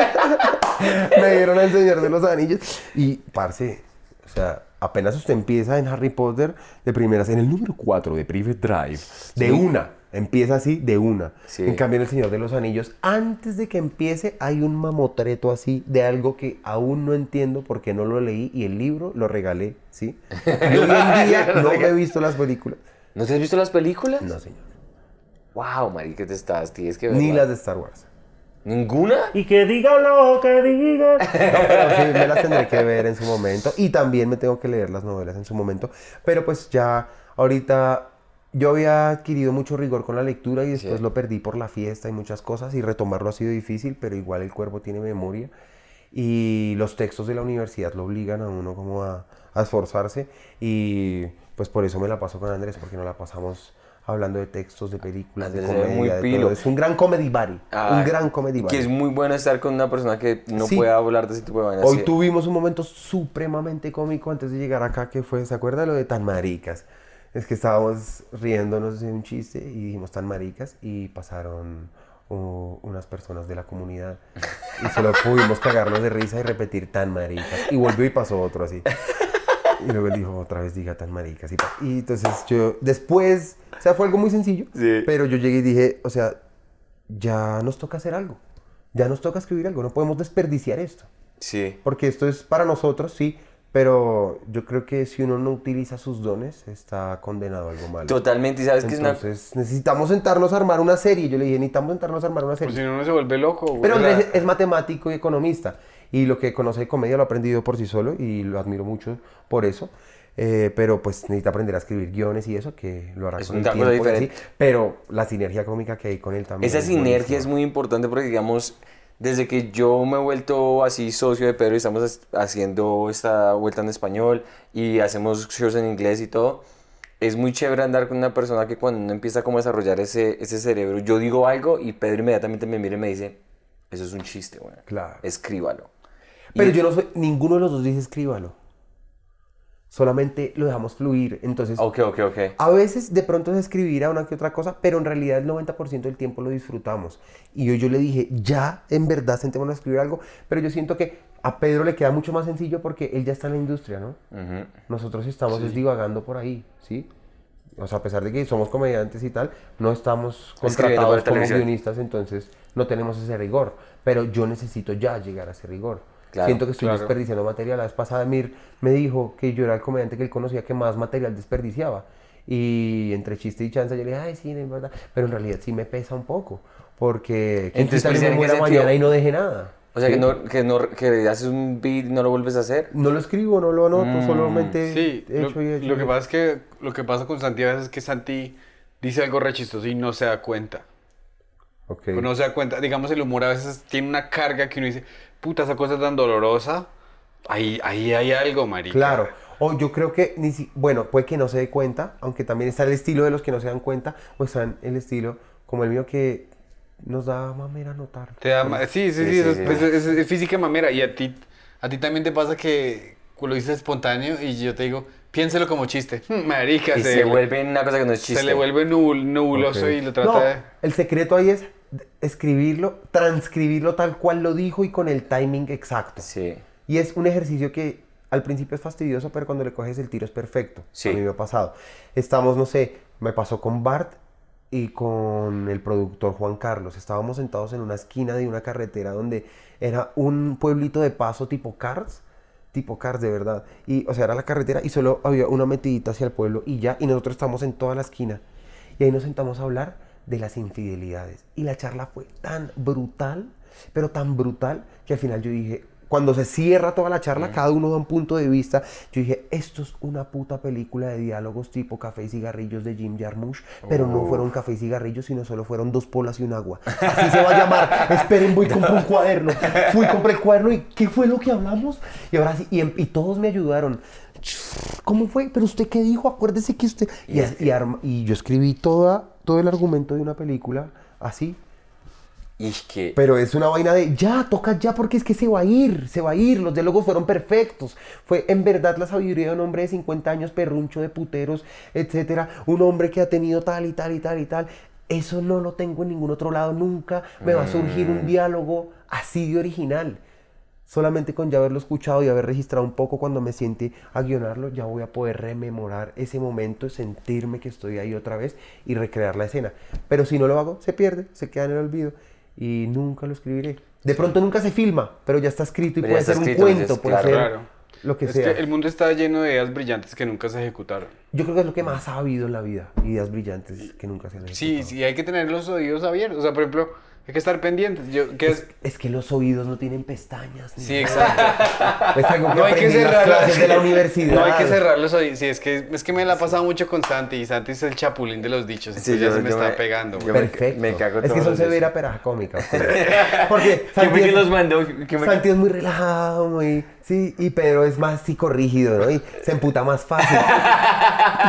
[laughs] Me dieron al Señor de los Anillos. Y, parce, o sea, apenas usted empieza en Harry Potter, de primeras, en el número 4 de Private Drive, de una, empieza así, de una. Sí. En cambio, en El Señor de los Anillos, antes de que empiece, hay un mamotreto así de algo que aún no entiendo porque no lo leí y el libro lo regalé, ¿sí? [laughs] Y hoy en día no he visto las películas. ¿No te has visto las películas? No, señor. Wow, marica, te estás, tienes que ver. Ni las de Star Wars. ¿Ninguna? Y que digan lo que digan. [laughs] No, pero sí, me las tendré que ver en su momento. Y también me tengo que leer las novelas en su momento. Pero pues ya ahorita yo había adquirido mucho rigor con la lectura y después Sí. lo perdí por la fiesta y muchas cosas. Y retomarlo ha sido difícil, pero igual el cuerpo tiene memoria. Y los textos de la universidad lo obligan a uno como a, a esforzarse. Y pues por eso me la paso con Andrés, porque nos la pasamos hablando de textos, de películas, de Andrés es comedia, muy de pilo. todo. Es un gran comedy buddy. Ah, un gran comedy buddy. Que es muy bueno estar con una persona que no Sí. puede hablar de ese tipo de vainas. Hoy sí. tuvimos un momento supremamente cómico antes de llegar acá, que fue, ¿se acuerda lo de tan maricas? Es que estábamos riéndonos de un chiste y dijimos tan maricas y pasaron uh, unas personas de la comunidad y solo pudimos cagarnos de risa y repetir tan maricas. Y volvió y pasó otro así. [laughs] Y luego él dijo otra vez diga tan maricas. Y, y entonces yo, después, o sea, fue algo muy sencillo, Sí. pero yo llegué y dije, o sea, ya nos toca hacer algo. Ya nos toca escribir algo, no podemos desperdiciar esto. Sí. Porque esto es para nosotros, sí, pero yo creo que si uno no utiliza sus dones, está condenado a algo malo. Totalmente. Y sabes que es una. Entonces, necesitamos sentarnos a armar una serie. Yo le dije, necesitamos sentarnos a armar una Pues serie. si no, uno se vuelve loco. güey. Pero Andrés es matemático y economista. Y lo que conoce de comedia lo ha aprendido por sí solo y lo admiro mucho por eso. Eh, pero pues necesita aprender a escribir guiones y eso, que lo hará Es con el una cosa tiempo así. diferente. Pero la sinergia cómica que hay con él también. Esa es sinergia es muy importante porque, digamos, desde que yo me he vuelto así socio de Pedro y estamos haciendo esta vuelta en español y hacemos shows en inglés y todo, es muy chévere andar con una persona que cuando uno empieza como a desarrollar ese, ese cerebro, yo digo algo y Pedro inmediatamente me mira y me dice, eso es un chiste, güey. Claro. Escríbalo. Pero Y- yo no soy, ninguno de los dos dice escríbalo. Solamente lo dejamos fluir. Entonces, Ok, ok, ok. a veces de pronto es escribir a una que otra cosa, pero en realidad el 90% del tiempo lo disfrutamos. Y yo, yo le dije, ya en verdad sentémonos a escribir algo, pero yo siento que a Pedro le queda mucho más sencillo porque él ya está en la industria, ¿no? Ujú. Nosotros estamos es divagando por ahí, ¿sí? O sea, a pesar de que somos comediantes y tal, no estamos contratados como televisión. guionistas, entonces no tenemos ese rigor. Pero yo necesito ya llegar a ese rigor. Claro, Siento que estoy claro. desperdiciando material. La vez pasada Mir me dijo que yo era el comediante que él conocía que más material desperdiciaba. Y entre chiste y chanza yo le dije, ay, sí, no es verdad. Pero en realidad sí me pesa un poco. Porque ¿quién Entonces, que ¿en me muera sentido? mañana y no deje nada? O sea, que, ¿Sí? no, que, no, que haces un beat y no lo vuelves a hacer. No lo escribo, no lo anoto, Mm, solamente Sí, he lo, hecho y hecho. lo que hecho. pasa es que lo que pasa con Santi a veces es que Santi dice algo re chistoso y no se da cuenta. Ok. Pero no se da cuenta. Digamos, el humor a veces tiene una carga que uno dice, puta, esa cosa es tan dolorosa. Ahí, ahí hay algo, marica. Claro. O yo creo que, ni si, bueno, puede que no se dé cuenta, aunque también está el estilo de los que no se dan cuenta, o está el estilo como el mío que nos da mamera notar. Te da sí, sí, sí, Sí, es, sí, es- sí. es- es física mamera. Y a ti, a ti también te pasa que lo dices espontáneo y yo te digo, piénselo como chiste. [laughs] Marica, Y se, se, le- vuelve una cosa que no es chiste. se le vuelve nubul- nebuloso Ok. y lo trata No, de... el secreto ahí es escribirlo, transcribirlo tal cual lo dijo y con el timing exacto. Sí. Y es un ejercicio que al principio es fastidioso, pero cuando le coges el tiro es perfecto. Sí. A mí me ha pasado. Estamos, no sé, me pasó con Bart y con el productor Juan Carlos. Estábamos sentados en una esquina de una carretera donde era un pueblito de paso tipo Cars. Tipo Cars, de verdad. Y, o sea, era la carretera y solo había una metidita hacia el pueblo y ya. Y nosotros estamos en toda la esquina. Y ahí nos sentamos a hablar de las infidelidades. Y la charla fue tan brutal, pero tan brutal, que al final yo dije, cuando se cierra toda la charla, cada uno da un punto de vista, yo dije, esto es una puta película de diálogos tipo Café y Cigarrillos de Jim Jarmusch, pero no fueron Café y Cigarrillos, sino solo fueron dos polas y un agua. Así se va a llamar. [laughs] Esperen, voy compro un [laughs] cuaderno. Fui, compré el cuaderno y ¿qué fue lo que hablamos? Y ahora sí, y, em- y todos me ayudaron. ¿Cómo fue? ¿Pero usted qué dijo? Acuérdese que usted... Y, as- y arma- y yo escribí toda, todo el argumento de una película así. Y que... Pero es una vaina de ya, toca ya porque es que se va a ir, se va a ir. Los diálogos fueron perfectos. Fue en verdad la sabiduría de un hombre de 50 años, perruncho de puteros, etcétera. Un hombre que ha tenido tal y tal y tal y tal. Eso no lo tengo en ningún otro lado nunca. Me va a surgir un diálogo así de original. Solamente con ya haberlo escuchado y haber registrado un poco cuando me siente a guionarlo, ya voy a poder rememorar ese momento, sentirme que estoy ahí otra vez y recrear la escena. Pero si no lo hago, se pierde, se queda en el olvido y nunca lo escribiré. De pronto nunca se filma, pero ya está escrito y Pero puede ser un cuento, puede claro, ser Claro. lo que es sea. que el mundo está lleno de ideas brillantes que nunca se ejecutaron. Yo creo que es lo que más ha habido en la vida, ideas brillantes que nunca se han Sí, ejecutado. sí, hay que tener los oídos abiertos. O sea, por ejemplo, hay que estar pendientes. Yo, ¿qué es? Es que los oídos no tienen pestañas. ni Sí, nada. exacto. Es algo que No hay que en las cerrar clases de la universidad. No hay que cerrar los oídos. Sí, es que, es que me la ha pasado mucho con Santi. Y Santi es el chapulín de los dichos. Sí, Entonces ya yo- se me yo está me- pegando. yo güey. me- Perfecto. me cago es que son los días. severa peraja cómica. [laughs] Porque ¿Quién Santi Santi es muy relajado, muy... Sí, y Pedro es más psicorrígido, ¿no? Y se emputa más fácil.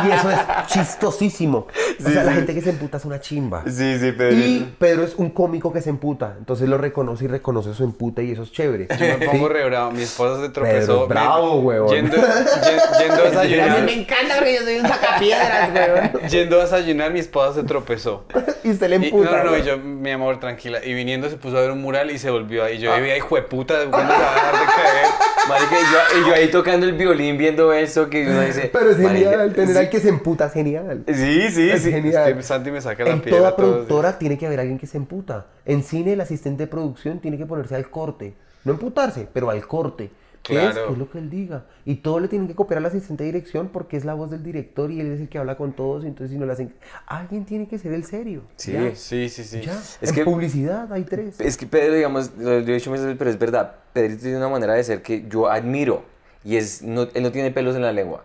y eso es chistosísimo. O sea, la gente que se emputa es una chimba. Sí, sí, pero... Y Pedro es un cómico que se emputa. Entonces lo reconoce y reconoce su emputa y eso es chévere. Yo me pongo Sí. re bravo. Mi esposa se Pedro tropezó. es bravo, me- huevón. Yendo, ye- yendo a [laughs] desayunar. encanta porque yo soy un sacapiedras, weón. Yendo a desayunar, mi esposa se tropezó. [laughs] Y se le Y- emputa. no, no, no, y yo, mi amor, tranquila. Y viniendo se puso a ver un mural y se volvió ahí. Yo, ay, hijo de puta, ¿cuándo se va a dejar de caer? [laughs] Marica, y yo, y yo ahí tocando el violín viendo eso que uno dice... Pero es marica, genial, tener sí. al que se emputa es genial. Sí, sí, Es sí. genial. Es que Santi me saca la En piedra toda productora tiene que haber alguien que se emputa. En cine, el asistente de producción tiene que ponerse al corte. No emputarse, pero al corte. ¿Qué es? Claro. ¿Qué es lo que él diga? Y todo le tienen que copiar al asistente de dirección porque es la voz del director y él es el que habla con todos. y Entonces, si no le hacen. Alguien tiene que ser el serio. Sí. Ya. Sí, sí, sí. Ya. Es en que- publicidad hay tres. Es que Pedro, digamos, lo he dicho muchas veces, pero es verdad. Pedrito tiene una manera de ser que yo admiro. Y es, no, él no tiene pelos en la lengua.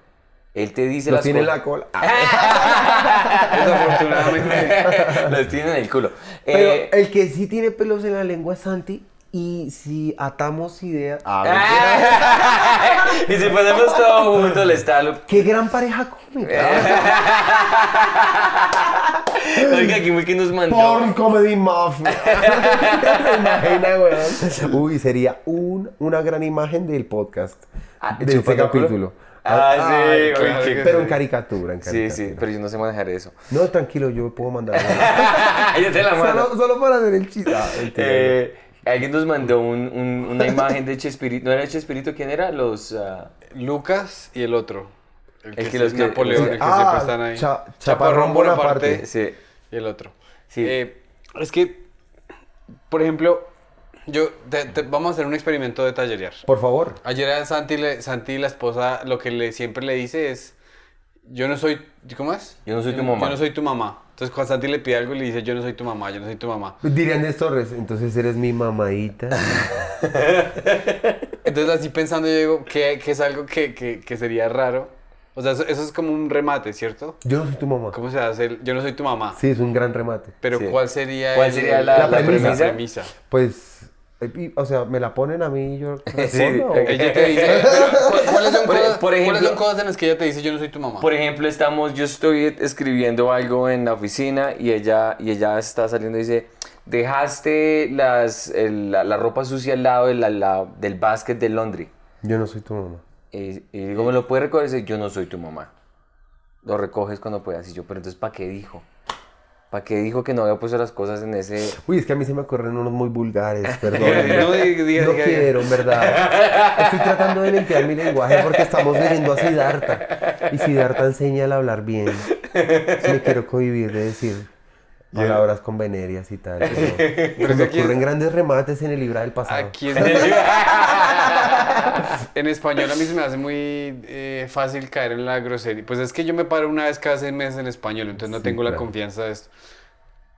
Él te dice Lo las tiene la cola. [laughs] Desafortunadamente. [laughs] Los tiene en el culo. Pero Eh, el que sí tiene pelos en la lengua es Santi. Y si atamos ideas. [laughs] Ah, [laughs] y si ponemos todo junto, le está lo... ¡Qué gran pareja cómica! [laughs] Oiga, ¿quién fue que nos mandó? Porn Comedy Mafia. ¿Se imagina, weón? Uy, sería un, una gran imagen del podcast. Ah, de este ¿chupando capítulo. culo? Ah, sí, Ay, oye, claro qué- que Pero sí. en caricatura, en Sí, caricatura. sí, pero yo no sé manejar eso. No, tranquilo, yo puedo mandar. Yo te la mando. solo, solo para hacer el chiste. Ah. Eh, alguien nos mandó un- un- una imagen de Chespirito. ¿No era Chespirito? ¿Quién era? Los... ah, Lucas y el otro. El que, El que es los que- Napoleón, el que Ah, siempre están ahí. Cha- Chaparrón Bonaparte. sí. y el otro. Sí. Eh, es que, por ejemplo, yo te- te- vamos a hacer un experimento de tallerear. Por favor. Ayer a Santi, le- Santi, la esposa, lo que le, siempre le dice es, yo no soy, ¿cómo es? Yo no soy tu mamá. Yo no soy tu mamá. Entonces cuando Santi le pide algo le dice, yo no soy tu mamá, yo no soy tu mamá. Dirían de Torres, entonces eres mi mamadita. [laughs] Entonces así pensando yo digo, que, que es algo que, que, que sería raro. O sea, eso, eso es como un remate, ¿cierto? Yo no soy tu mamá. ¿Cómo se hace? el- yo no soy tu mamá. Sí, es un gran remate. Pero Sí. ¿cuál sería, ¿Cuál el- sería la- la premisa? premisa? Pues, y- o sea, me la ponen a mí y yo respondo. ¿o? Ella te dice, pero, [laughs] ¿cu- ¿cuáles son, Por- cosas, por cuáles ejemplo- son cosas en las que ella te dice, yo no soy tu mamá? Por ejemplo, estamos, yo estoy escribiendo algo en la oficina y ella, y ella está saliendo y dice, dejaste las, el- la, la ropa sucia al lado de la- la- del básquet del laundry. Yo no soy tu mamá. Y, y digo, ¿me lo puedes recoger? Y dice, yo no soy tu mamá. Lo recoges cuando puedas. Y yo, pero entonces, ¿para qué dijo? ¿Para qué dijo que no había puesto las cosas en ese...? Uy, es que a mí se me ocurren unos muy vulgares, [laughs] perdón. No, No quiero, en verdad. Estoy tratando de limpiar mi lenguaje porque estamos leyendo a Siddhartha. Y Siddhartha enseña el hablar bien. Entonces me quiero cohibir de decir palabras convenerias y tal. Pero, [laughs] Pero se es me es- ocurren grandes remates en el libro del pasado. Aquí En español a mí se me hace muy eh, fácil caer en la grosería. Pues es que yo me paro una vez cada seis meses en español, entonces no Sí, tengo la claro. confianza de esto.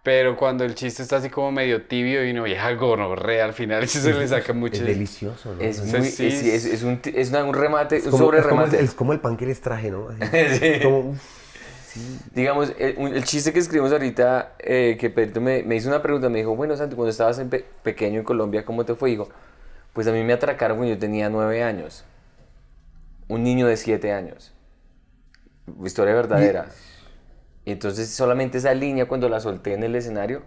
Pero cuando el chiste está así como medio tibio y no y es algo no re al final, eso se le saca mucho. Es delicioso, ¿no? Es, Es, muy, sí, es, es- es un, es una- un remate, un como, sobre es como el, remate. es como el pan que les traje, ¿no? Así. [laughs] Sí. Es como, uf, Digamos, el, un- el chiste que escribimos ahorita, eh, que Pedrito me, me hizo una pregunta, me dijo, bueno, Santi, cuando estabas en pe- pequeño en Colombia, ¿cómo te fue? Digo, pues a mí me atracaron cuando yo tenía nueve años. Un niño de siete años. Historia verdadera. Y entonces solamente esa línea cuando la solté en el escenario,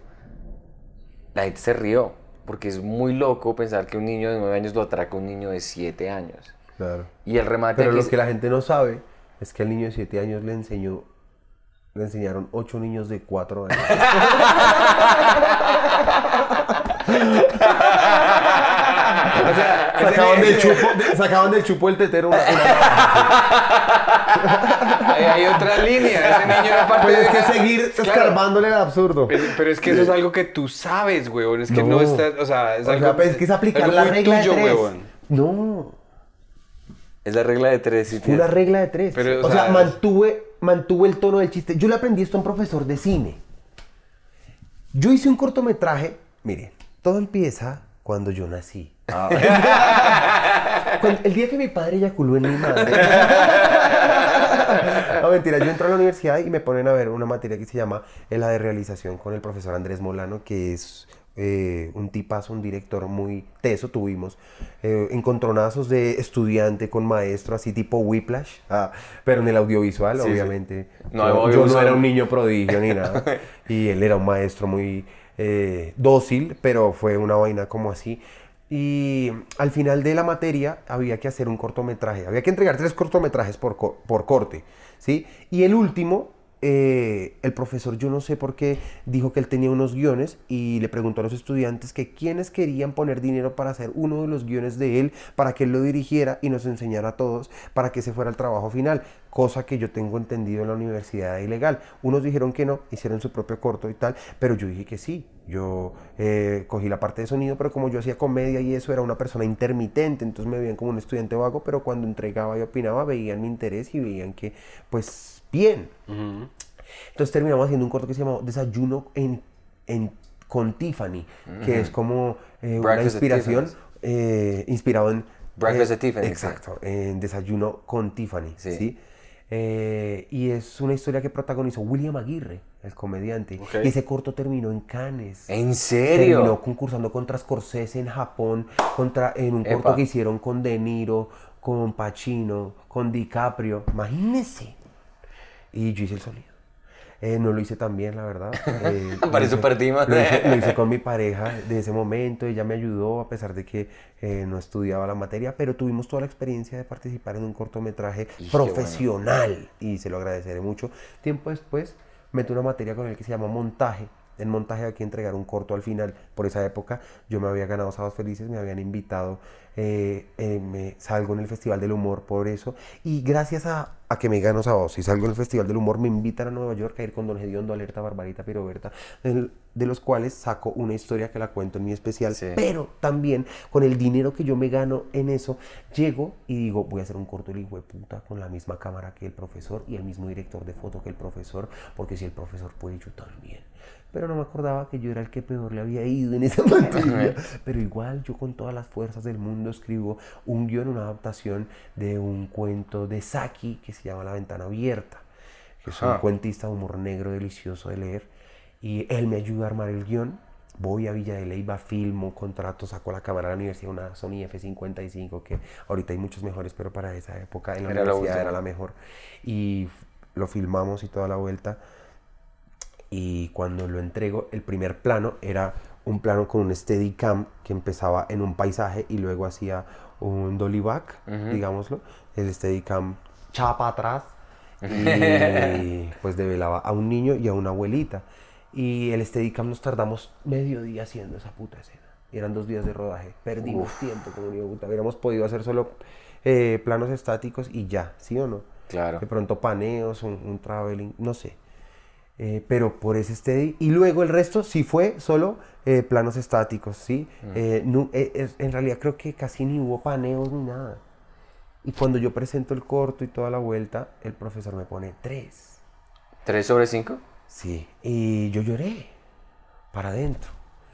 la gente se rió. Porque es muy loco pensar que un niño de nueve años lo atraca un niño de siete años. claro. Y el remate... Pero lo que la gente no sabe es que al niño de 7 años le enseñó, le enseñaron 8 niños de 4 años. [laughs] O sea, [laughs] Sacaban del chupo, de- sacaban del chupo el tetero una, una- Hay, hay otra línea. Ese niño era parte Pues de es que seguir Claro. escarbándole al absurdo. Pero, pero es que eso es algo que tú sabes, weón. Es que no, No. está, o sea, es O algo, sea, pues es que es aplicar la muy regla tuyo, de tres. weón. No, Es la regla de tres. sí, fue una tienes. regla de tres. Pero, o, o sea, sea, mantuve, mantuve el tono del chiste. Yo le aprendí esto a un profesor de cine. Yo hice un cortometraje. Mire, todo empieza cuando yo nací. Cuando- el día que mi padre eyaculó en mi madre. [laughs] no, mentira, yo entro a la universidad y me ponen a ver una materia que se llama la de realización con el profesor Andrés Molano, que es eh, un tipazo, un director muy teso. Tuvimos eh, encontronazos de estudiante con maestro, así tipo Whiplash, ah, pero en el audiovisual, Sí, sí. obviamente. No, yo, yo no era un niño prodigio ni nada. [laughs] Y él era un maestro muy eh, dócil, pero fue una vaina como así. Y al final de la materia había que hacer un cortometraje. Había que entregar tres cortometrajes por, por corte. ¿sí? Y el último, eh, el profesor, yo no sé por qué, dijo que él tenía unos guiones y le preguntó a los estudiantes que quiénes querían poner dinero para hacer uno de los guiones de él, para que él lo dirigiera y nos enseñara a todos para que ese fuera el trabajo final. Cosa que yo tengo entendido en la universidad ilegal. Unos dijeron que no, hicieron su propio corto y tal, pero yo dije que sí. Yo eh, cogí la parte de sonido, pero como yo hacía comedia y eso era una persona intermitente, entonces me veían como un estudiante vago, pero cuando entregaba y opinaba veían mi interés y veían que, pues, bien. Entonces terminamos haciendo un corto que se llamó Desayuno en, en- con Tiffany, que es como eh, una inspiración, eh, inspirado en... Breakfast eh, at Tiffany's, sí. Exacto, en Desayuno con Tiffany, Sí. ¿sí? Eh, y es una historia que protagonizó William Aguirre, el comediante. Y ese corto terminó en Cannes. ¿En serio? Terminó concursando contra Scorsese en Japón, contra, en un Epa. corto que hicieron con De Niro, con Pacino, con DiCaprio. Imagínense. Y yo hice el sonido. Eh, no lo hice tan bien, la verdad. [laughs] Eh, Para eso perdimos. Lo hice, lo hice con mi pareja de ese momento. Ella me ayudó a pesar de que eh, no estudiaba la materia, pero tuvimos toda la experiencia de participar en un cortometraje Y qué bueno. profesional y se lo agradeceré mucho. Tiempo después metí una materia con el que se llama montaje. En montaje hay que entregar un corto al final. Por esa época yo me había ganado Sábados Felices, me habían invitado, eh, eh, me salgo en el Festival del Humor por eso. Y gracias a, a que me gano Sábados y salgo en el Festival del Humor, me invitan a Nueva York a ir con Don Gediondo, Alerta, Barbarita, Piroberta, de los cuales saco una historia que la cuento en mi especial. Sí. Pero también con el dinero que yo me gano en eso, llego y digo, voy a hacer un corto de puta con la misma cámara que el profesor y el mismo director de foto que el profesor, porque si el profesor puede, yo también. Pero no me acordaba que yo era el que peor le había ido en esa [laughs] materia. Pero igual yo con todas las fuerzas del mundo escribo un guion, una adaptación de un cuento de Saki que se llama La ventana abierta, que es un cuentista de humor negro delicioso de leer. Y él me ayuda a armar el guion. Voy a Villa de Leyva, filmo, contrato, saco la cámara de la universidad, una Sony F55, que ahorita hay muchos mejores, pero para esa época en la Era la universidad última. era la mejor. Y lo filmamos y toda la vuelta. Y cuando lo entrego, el primer plano era un plano con un Steadicam que empezaba en un paisaje y luego hacía un dolly back, digámoslo. El Steadicam chapa atrás y [laughs] pues develaba a un niño y a una abuelita. Y el Steadicam nos tardamos medio día haciendo esa puta escena. Y eran dos días de rodaje. Perdimos tiempo como de puta. Hubiéramos podido hacer solo eh, planos estáticos y ya, ¿sí o no? Claro. De pronto paneos, un, un traveling, no sé. Eh, pero por ese steady. Y luego el resto sí fue solo eh, planos estáticos, ¿sí? Eh, no- eh, es- en realidad creo que casi ni hubo paneos ni nada. Y cuando yo presento el corto y toda la vuelta, el profesor me pone tres. ¿Tres sobre cinco? Sí. Y yo lloré para adentro.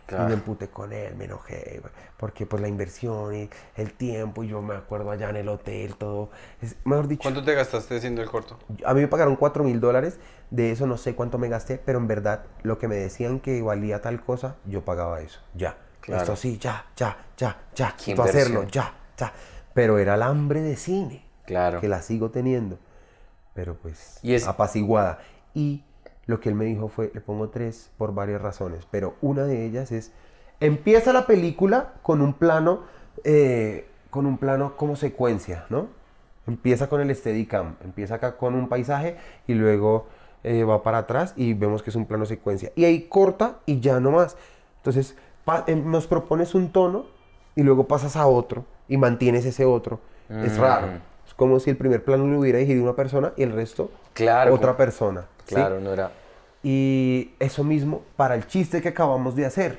Y Claro. me emputé con él, me enojé, porque pues la inversión y el tiempo, y yo me acuerdo allá en el hotel, todo. Es, mejor dicho, ¿Cuánto te gastaste haciendo el corto? a mí me pagaron 4 mil dólares, de eso no sé cuánto me gasté, pero en verdad lo que me decían que valía tal cosa, yo pagaba eso, ya. Claro. Esto sí, ya, ya, ya, ya, Qué esto hacerlo, ya, ya. Pero era el hambre de cine, Claro. que la sigo teniendo, pero pues Y es- apaciguada. Y lo que él me dijo fue, le pongo tres por varias razones, pero una de ellas es, empieza la película con un plano, eh, con un plano como secuencia, ¿no? Empieza con el Steadicam, empieza acá con un paisaje y luego eh, va para atrás y vemos que es un plano secuencia. Y ahí corta y ya no más. Entonces, eh, nos propones un tono y luego pasas a otro y mantienes ese otro. Es Mm. raro. Es como si el primer plano lo hubiera dirigido una persona y el resto Claro, otra como- persona. ¿Sí? Claro, no era. Y eso mismo para el chiste que acabamos de hacer.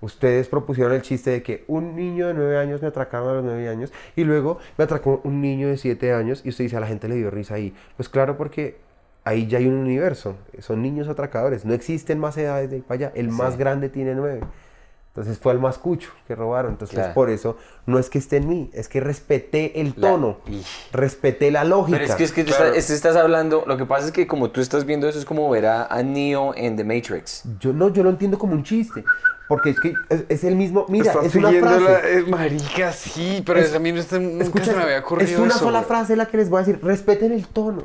Ustedes propusieron el chiste de que un niño de 9 años me atracaron a los 9 años y luego me atracó un niño de 7 años y usted dice a la gente le dio risa ahí. Pues claro, porque ahí ya hay un universo. Son niños atracadores. No existen más edades de ahí para allá. El más grande tiene 9. Entonces fue el más cucho que robaron. Entonces Claro. por eso no es que esté en mí, es que respeté el La- tono, y- respeté la lógica. Pero es que, es que Claro. estás, es que estás hablando, lo que pasa es que como tú estás viendo eso es como ver a, a Neo en The Matrix. Yo no, yo lo entiendo como un chiste. Porque es que es, es el mismo. Mira, es una frase. la- eh, marica, sí, pero Es- a mí no está- nunca Escucha, se me había es ocurrido una eso, sola güey. frase la que les voy a decir. Respeten el tono.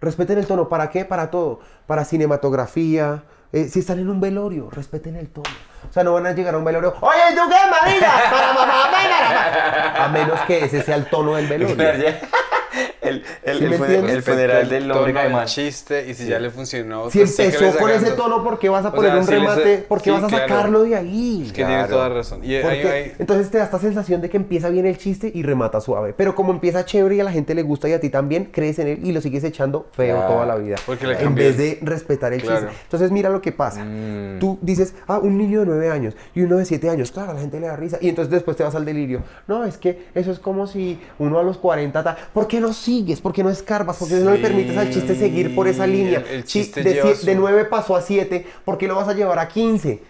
Respeten el tono. ¿Para qué? Para todo. Para cinematografía. Eh, si están en un velorio, respeten el tono. O sea, no van a llegar a un velorio. Oye, ¿tú qué? Para mamá, para, para". A menos que ese sea el tono del velorio. [laughs] el, el, ¿Sí el, funeral del hombre tono del caimán. chiste y si ya le funcionó. Si pues empezó con ese tono, ¿por qué vas a O poner sea, un sí remate? ¿Por qué sí, vas a claro. sacarlo de ahí? Es que tienes Claro. toda razón. Y ahí- Porque ahí- entonces te da esta sensación de que empieza bien el chiste y remata suave. Pero como empieza chévere y a la gente le gusta y a ti también, crees en él y lo sigues echando feo Claro. toda la vida. Porque le en vez de respetar el Claro. chiste. Entonces mira lo que pasa. Mm. Tú dices, ah, un niño de 9 años y uno de 7 años. Claro, a la gente le da risa. Y entonces después te vas al delirio. No, es que eso es como si uno a los 40... ta- ¿Por qué no sigues? ¿Por qué no escarbas? ¿Por qué no le Sí. permites al chiste seguir por esa línea? El- el Si chiste de, lleva sie- su- de 9 pasó a 7, ¿por qué lo vas a llevar a 15?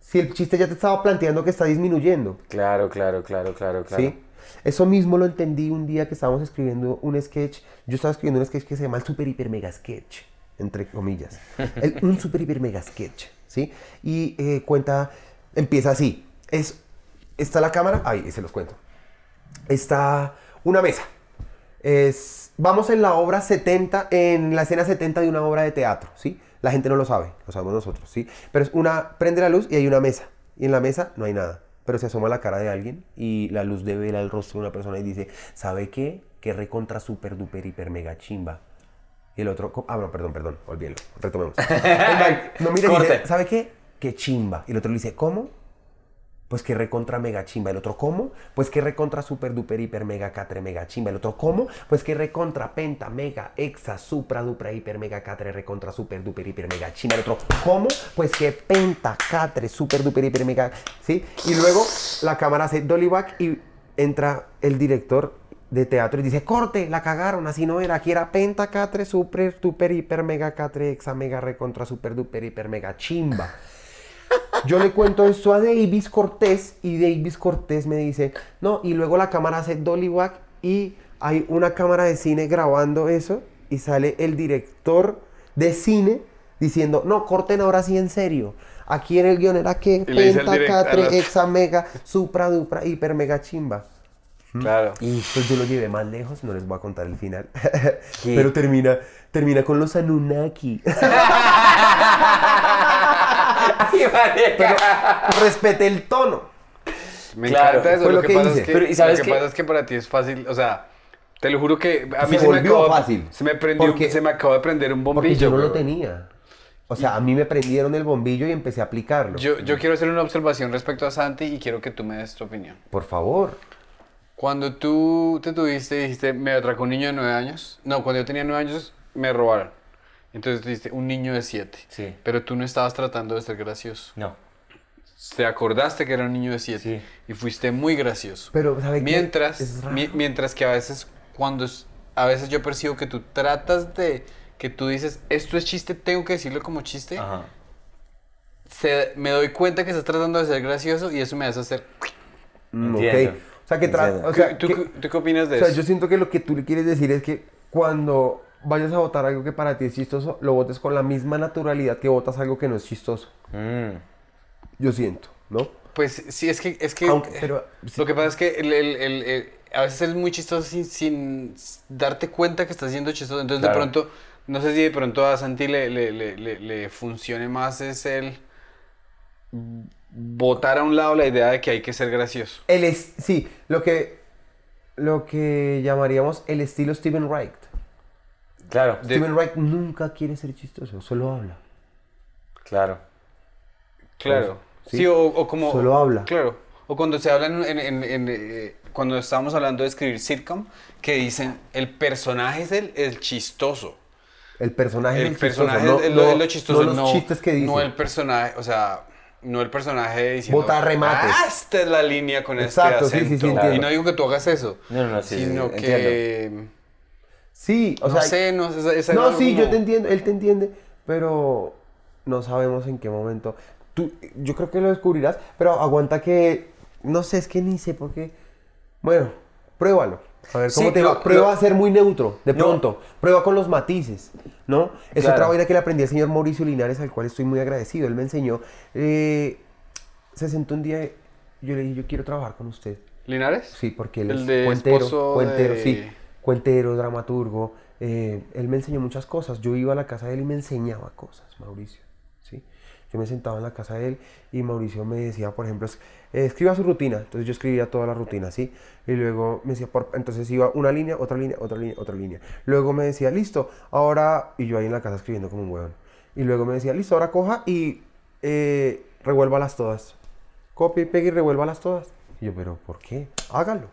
Si el chiste ya te estaba planteando que está disminuyendo. Claro, claro, claro, claro, claro. ¿Sí? Eso mismo lo entendí un día que estábamos escribiendo un sketch. Yo estaba escribiendo un sketch que se llama el super hiper mega sketch, entre comillas. El- un super hiper mega sketch, ¿sí? Y eh, cuenta, empieza así. Es, está la cámara, ahí se los cuento. Está una mesa. Es, vamos en la obra 70, en la escena 70 de una obra de teatro, ¿sí? La gente no lo sabe, lo sabemos nosotros, ¿sí? Pero es una, prende la luz y hay una mesa. Y en la mesa no hay nada. Pero se asoma la cara de alguien y la luz devela el rostro de una persona y dice, ¿sabe qué? Que recontra super duper hiper mega chimba. Y el otro, ah, no, perdón, perdón, olvídelo, retomemos. [laughs] El man, no, dice, Corte. ¿sabe qué? Que chimba. Y el otro le dice, ¿cómo? Pues que recontra mega chimba. El otro, ¿cómo? Pues que recontra super duper hiper mega catre mega chimba. El otro, ¿cómo? Pues que recontra penta mega exa supra dupra hiper mega catre recontra super duper hiper mega chimba. El otro, ¿cómo? Pues que penta catre super duper hiper mega. ¿Sí? Y luego la cámara hace dolly back y entra el director de teatro y dice, corte, la cagaron, así no era, aquí era penta catre super duper hiper mega catre exa mega recontra super duper hiper mega chimba. Yo le cuento esto a Davis Cortés y Davis Cortés me dice, no, y luego la cámara hace dolly back y hay una cámara de cine grabando eso y sale el director de cine diciendo, no, corten ahora sí en serio. Aquí en el guion era que Y penta, catre, las- exa, mega, supra, dupra, hiper, mega, chimba. Claro. Pues yo lo llevé más lejos, no les voy a contar el final. [laughs] Pero termina, termina con los Anunnaki. [laughs] Pero respete el tono. Me Claro, encanta eso. fue Lo, lo que, que pasa hice. es que, Pero, ¿y sabes lo que pasa es que para ti es fácil. O sea, te lo juro que a mí Se se, me volvió acabó, fácil. Se me prendió, Porque- se me acabó de prender un Porque bombillo. yo no lo tenía. O sea, a mí me prendieron el bombillo y empecé a aplicarlo. Yo, yo quiero hacer una observación respecto a Santi y quiero que tú me des tu opinión. Por favor. Cuando tú te tuviste y dijiste, me atracó un niño de 9 años. No, cuando yo tenía 9 años, me robaron. Entonces tú dijiste, un niño de 7. Sí. Pero tú no estabas tratando de ser gracioso. No. Te acordaste que era un niño de 7 Sí. y fuiste muy gracioso. Pero, ¿sabe qué? mientras, Es raro. mi- mientras que a veces, cuando es- a veces yo percibo que tú tratas de, que tú dices, esto es chiste, tengo que decirlo como chiste, Ajá. se- me doy cuenta que estás tratando de ser gracioso y eso me hace hacer... Mm, Entiendo. ok. O sea, que o sea, ¿Tú, que- tú- tú qué opinas de O sea, eso? yo siento que lo que tú le quieres decir es que cuando vayas a votar algo que para ti es chistoso, lo votes con la misma naturalidad que votas algo que no es chistoso. Mm. Yo siento, ¿no? Pues sí, es que... Es que Aunque- pero- Lo que pasa es que el- el- el- el- a veces eres muy chistoso sin, sin darte cuenta que estás siendo chistoso. Entonces Claro. de pronto, no sé si de pronto a Santi le, le, le, le- le funcione más es el botar a un lado la idea de que hay que ser gracioso. El es, sí, lo que, lo que llamaríamos el estilo Steven Wright. Claro, De- Steven Wright nunca quiere ser chistoso, solo habla. claro. Claro. Sí. Sí, o, o como... Solo habla. Claro. o cuando se habla en, en- en- en, eh, cuando estamos hablando de escribir sitcom, que dicen el personaje es el, el chistoso. El personaje El es el chistoso, personaje no, es lo, no- es lo chistoso, no los no, chistes que dicen. no el personaje, o sea, no el personaje diciendo, Botar remates. "Ah, esta es la línea con Exacto, sí, este sí, acento. sí, entiendo. y no digo que tú hagas eso, No, no, no, sí, sí, sino sí, que, Sí, o no sea, sé, no sé, sí, como- yo te entiendo, él te entiende, pero no sabemos en qué momento. Tú, yo creo que lo descubrirás, pero aguanta que, no sé, es que ni sé por qué. Bueno, pruébalo. A ver cómo Sí, te lo- va. Prueba lo- a ser muy neutro, de No. pronto. Prueba con los matices, ¿no? Es Claro. otra vaina que le aprendí al señor Mauricio Linares, al cual estoy muy agradecido. Él me enseñó. eh, se sentó un día, y yo le dije, yo quiero trabajar con usted. ¿Linares? Sí, porque él El es de cuentero, esposo cuentero, de- sí, cuentero, dramaturgo. eh, él me enseñó muchas cosas. Yo iba a la casa de él y me enseñaba cosas, Mauricio. ¿sí? Yo me sentaba en la casa de él y Mauricio me decía, por ejemplo, eh, escriba su rutina. Entonces yo escribía toda la rutina, ¿sí? Y luego me decía, entonces iba una línea, otra línea, otra línea, otra línea. Luego me decía, listo, ahora, y yo ahí en la casa escribiendo como un huevón. Y luego me decía, listo, ahora coja y eh, revuélvalas todas. Copia y pegue y revuélvalas todas. Y yo, pero ¿por qué? Hágalo.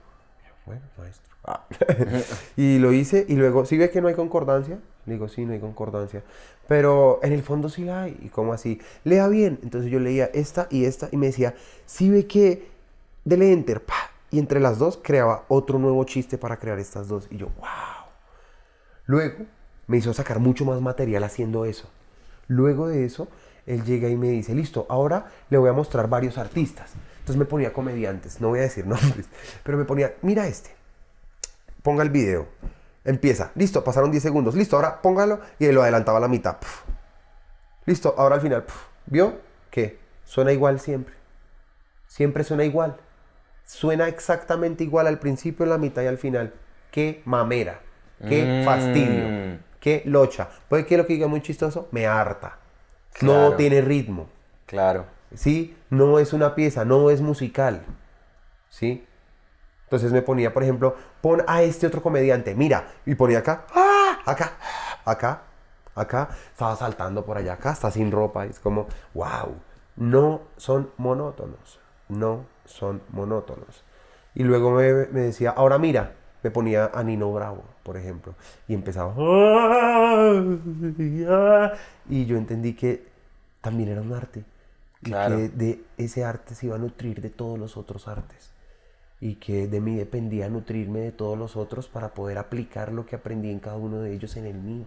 Bueno, maestro. [laughs] Y lo hice y luego, ¿sí ve que no hay concordancia? Le digo, sí, no hay concordancia. Pero en el fondo sí la hay. ¿Y cómo así? Lea bien. Entonces yo leía esta y esta y me decía, ¿sí ve que dele enter? pa", Y entre las dos creaba otro nuevo chiste para crear estas dos. Y yo, wow. Luego me hizo sacar mucho más material haciendo eso. Luego de eso, él llega y me dice, listo, ahora le voy a mostrar varios artistas. Entonces me ponía comediantes, no voy a decir [laughs] nombres, pero me ponía, mira este, ponga el video, empieza, listo, pasaron 10 segundos, listo, ahora póngalo y lo adelantaba a la mitad. puf. Listo, ahora al final, puf. ¿vio? ¿Qué? Suena igual siempre. Siempre suena igual. Suena exactamente igual al principio, en la mitad y al final. Qué mamera, qué Mm. fastidio, qué locha. Puede que lo que diga muy chistoso me harta. No tiene ritmo. Claro. ¿sí? No es una pieza, no es musical, ¿sí? Entonces me ponía, por ejemplo, pon a este otro comediante, mira, y ponía acá, ¡ah! acá, acá, acá, estaba saltando por allá, acá, está sin ropa, y es como, wow, no son monótonos, no son monótonos. Y luego me, me decía, ahora mira, me ponía a Nino Bravo, por ejemplo, y empezaba, y yo entendí que también era un arte. Y Claro. que de ese arte se iba a nutrir de todos los otros artes. Y que de mí dependía nutrirme de todos los otros para poder aplicar lo que aprendí en cada uno de ellos en el mío.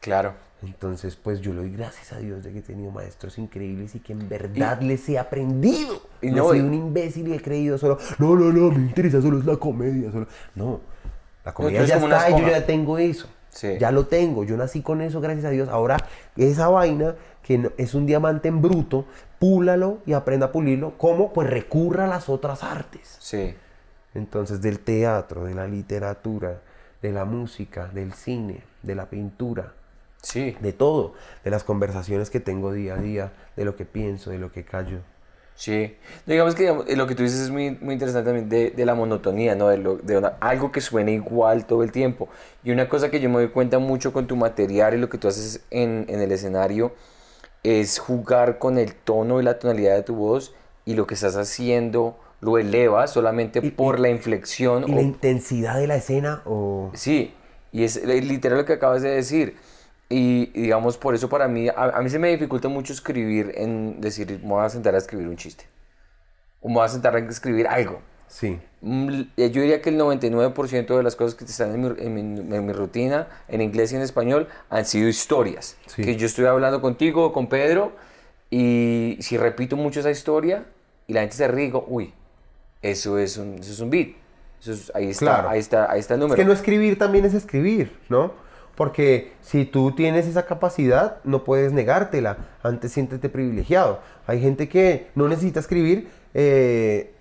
Claro. Entonces, pues yo le doy gracias a Dios de que he tenido maestros increíbles y que en verdad les he aprendido. y no no, he y- sido un imbécil y he creído solo, no, no, no, me interesa solo es la comedia. Solo. No, la comedia ya está y yo ya tengo eso. Sí. Ya lo tengo, yo nací con eso, gracias a Dios. Ahora, esa vaina que es un diamante en bruto, púlalo y aprenda a pulirlo. ¿Cómo? Pues recurra a las otras artes. Sí. Entonces, del teatro, de la literatura, de la música, del cine, de la pintura, Sí. de todo, de las conversaciones que tengo día a día, de lo que pienso, de lo que callo. Sí, digamos que digamos, eh, lo que tú dices es muy, muy interesante también de, de la monotonía, ¿no? De, lo- de una- algo que suene igual todo el tiempo. Y una cosa que yo me doy cuenta mucho con tu material y lo que tú haces en, en el escenario es jugar con el tono y la tonalidad de tu voz y lo que estás haciendo lo elevas solamente Y- por y- la inflexión. Y o- la intensidad de la escena, o... Sí, y es eh, literal lo que acabas de decir. Y, y digamos, por eso para mí, a, a mí se me dificulta mucho escribir en decir, me voy a sentar a escribir un chiste. O me voy a sentar a escribir algo. Sí. Mm, eh, Yo diría que el 99% de las cosas que están en mi, en mi- en mi rutina, en inglés y en español, han sido historias. Sí. Que yo estoy hablando contigo con Pedro y si repito mucho esa historia y la gente se ríe, digo, uy, eso es un, eso es un beat. Eso es- ahí, está, Claro. ahí, está, ahí está el Es número. que no escribir también es escribir, ¿no? Porque si tú tienes esa capacidad, no puedes negártela. Antes siéntete privilegiado. Hay gente que no necesita escribir. eh,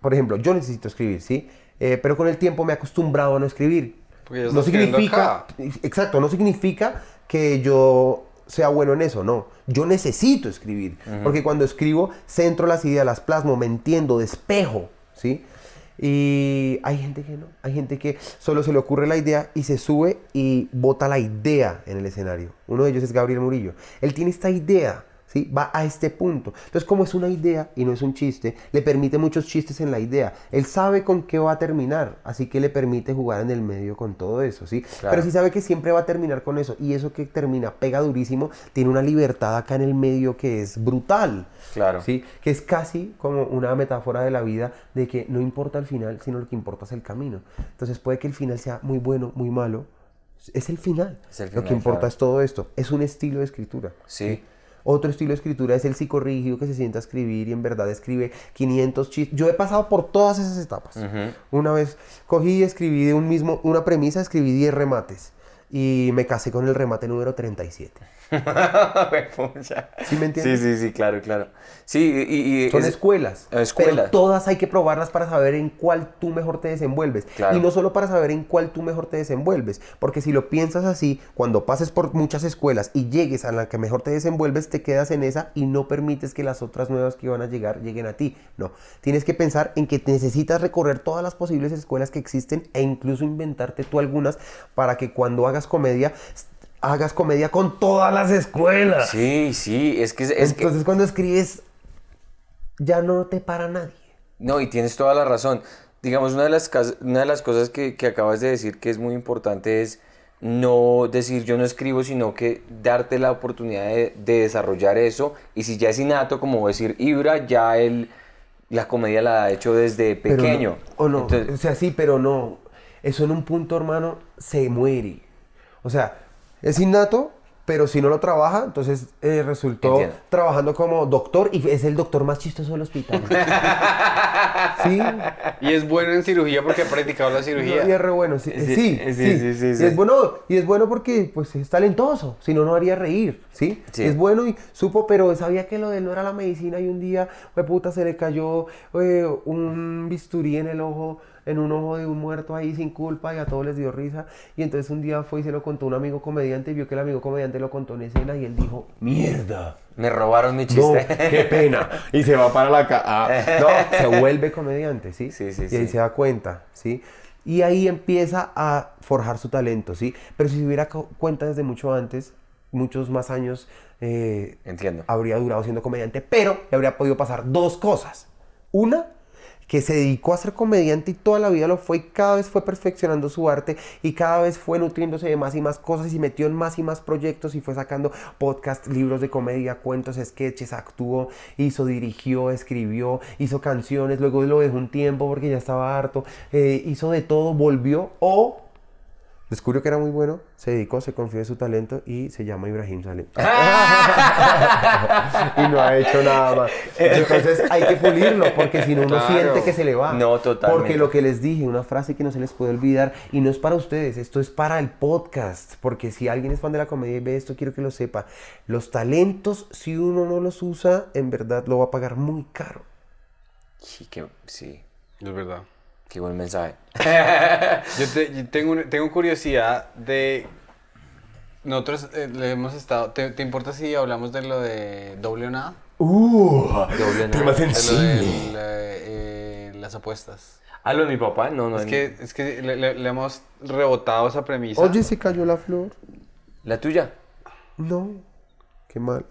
por ejemplo, yo necesito escribir, ¿sí? Eh, pero con el tiempo me he acostumbrado a no escribir. Porque No significa, exacto, no significa que yo sea bueno en eso, no. Yo necesito escribir, porque cuando escribo centro las ideas, las plasmo, me entiendo, despejo, ¿sí? Y hay gente que no, hay gente que solo se le ocurre la idea y se sube y bota la idea en el escenario. Uno de ellos es Gabriel Murillo. Él tiene esta idea, ¿sí? Va a este punto. Entonces, como es una idea y no es un chiste, le permite muchos chistes en la idea. Él sabe con qué va a terminar, así que le permite jugar en el medio con todo eso, ¿sí? Pero sí sabe que siempre va a terminar con eso. Y eso que termina, pega durísimo, tiene una libertad acá en el medio que es brutal. Claro. ¿sí? Que es casi como una metáfora de la vida de que no importa el final, sino lo que importa es el camino. Entonces puede que el final sea muy bueno, muy malo. Es el final. Es el lo final, que importa claro. es todo esto. Es un estilo de escritura. Sí. Otro estilo de escritura es el psicorrígido que se sienta a escribir y en verdad escribe 500 chistes. Yo he pasado por todas esas etapas. Una vez cogí y escribí de un mismo, una premisa, escribí 10 remates. Y me casé con el remate número 37. [laughs] ¿Sí me entiendes? Sí, sí, sí, claro, claro. Sí, y, y Son es- escuelas. escuelas. Pero todas hay que probarlas para saber en cuál tú mejor te desenvuelves. Claro. Y no solo para saber en cuál tú mejor te desenvuelves. Porque si lo piensas así, cuando pases por muchas escuelas y llegues a la que mejor te desenvuelves, te quedas en esa y no permites que las otras nuevas que van a llegar lleguen a ti. No. Tienes que pensar en que necesitas recorrer todas las posibles escuelas que existen e incluso inventarte tú algunas para que cuando hagas comedia, hagas comedia con todas las escuelas. Sí, sí, es que es, que Entonces cuando escribes, ya no te para nadie. No, y tienes toda la razón. Digamos, una de las, una de las cosas que, que acabas de decir que es muy importante es no decir yo no escribo, sino que darte la oportunidad de, de desarrollar eso. Y si ya es innato, como decir Ibra, ya él la comedia la ha hecho desde no- pequeño. o no, Entonces, o sea, sí, pero no. Eso en un punto, hermano, se muere. O sea, es innato, pero si no lo trabaja, entonces eh, resultó Entiendo. trabajando como doctor y es el doctor más chistoso del hospital. [laughs] sí. Y es bueno en cirugía porque ha practicado la cirugía. Y es re bueno, sí, Sí, sí, sí, sí, sí, sí, Y es bueno, y es bueno porque pues es talentoso, si no no haría reír, ¿sí? Sí. Es bueno y supo, pero sabía que lo de él no era la medicina y un día, puta, se le cayó eh, un bisturí en el ojo, en un ojo de un muerto ahí sin culpa y a todos les dio risa. Y entonces un día fue y se lo contó un amigo comediante y vio que el amigo comediante lo contó en escena y él dijo, mierda. me robaron mi No, chiste. qué pena. [laughs] Y se va para la casa. no, se [laughs] vuelve comediante, ¿sí? Sí, sí, y ahí sí. se da cuenta, ¿sí? Y ahí empieza a forjar su talento, ¿sí? Pero si se hubiera cu- cuenta desde mucho antes, muchos más años, eh, Entiendo. habría durado siendo comediante, pero le habría podido pasar dos cosas. Una, que se dedicó a ser comediante y toda la vida lo fue y cada vez fue perfeccionando su arte y cada vez fue nutriéndose de más y más cosas y metió en más y más proyectos y fue sacando podcasts, libros de comedia, cuentos, sketches, actuó, hizo, dirigió, escribió, hizo canciones, luego lo dejó un tiempo porque ya estaba harto, eh, hizo de todo, volvió o descubrió que era muy bueno, se dedicó, se confió en su talento y se llama Ibrahim Salem. [laughs] y no ha hecho nada más. Entonces hay que pulirlo porque si no uno Claro. siente que se le va. No, totalmente. Porque lo que les dije, una frase que no se les puede olvidar y no es para ustedes, esto es para el podcast, porque si alguien es fan de la comedia y ve esto, quiero que lo sepa. Los talentos, si uno no los usa, en verdad lo va a pagar muy caro. Sí, sí, Es verdad. Qué buen mensaje. [laughs] Yo, te- yo tengo, tengo curiosidad de... Nosotros eh, le hemos estado... ¿te, te importa si hablamos de lo de doble o nada? Uh, Doble nada. tema De lo de sensible. la- eh, las apuestas. ¿A lo de mi papá? No, no. Es que, es que le, le- le hemos rebotado esa premisa. Oye, se cayó la flor. ¿La tuya? No, qué mal.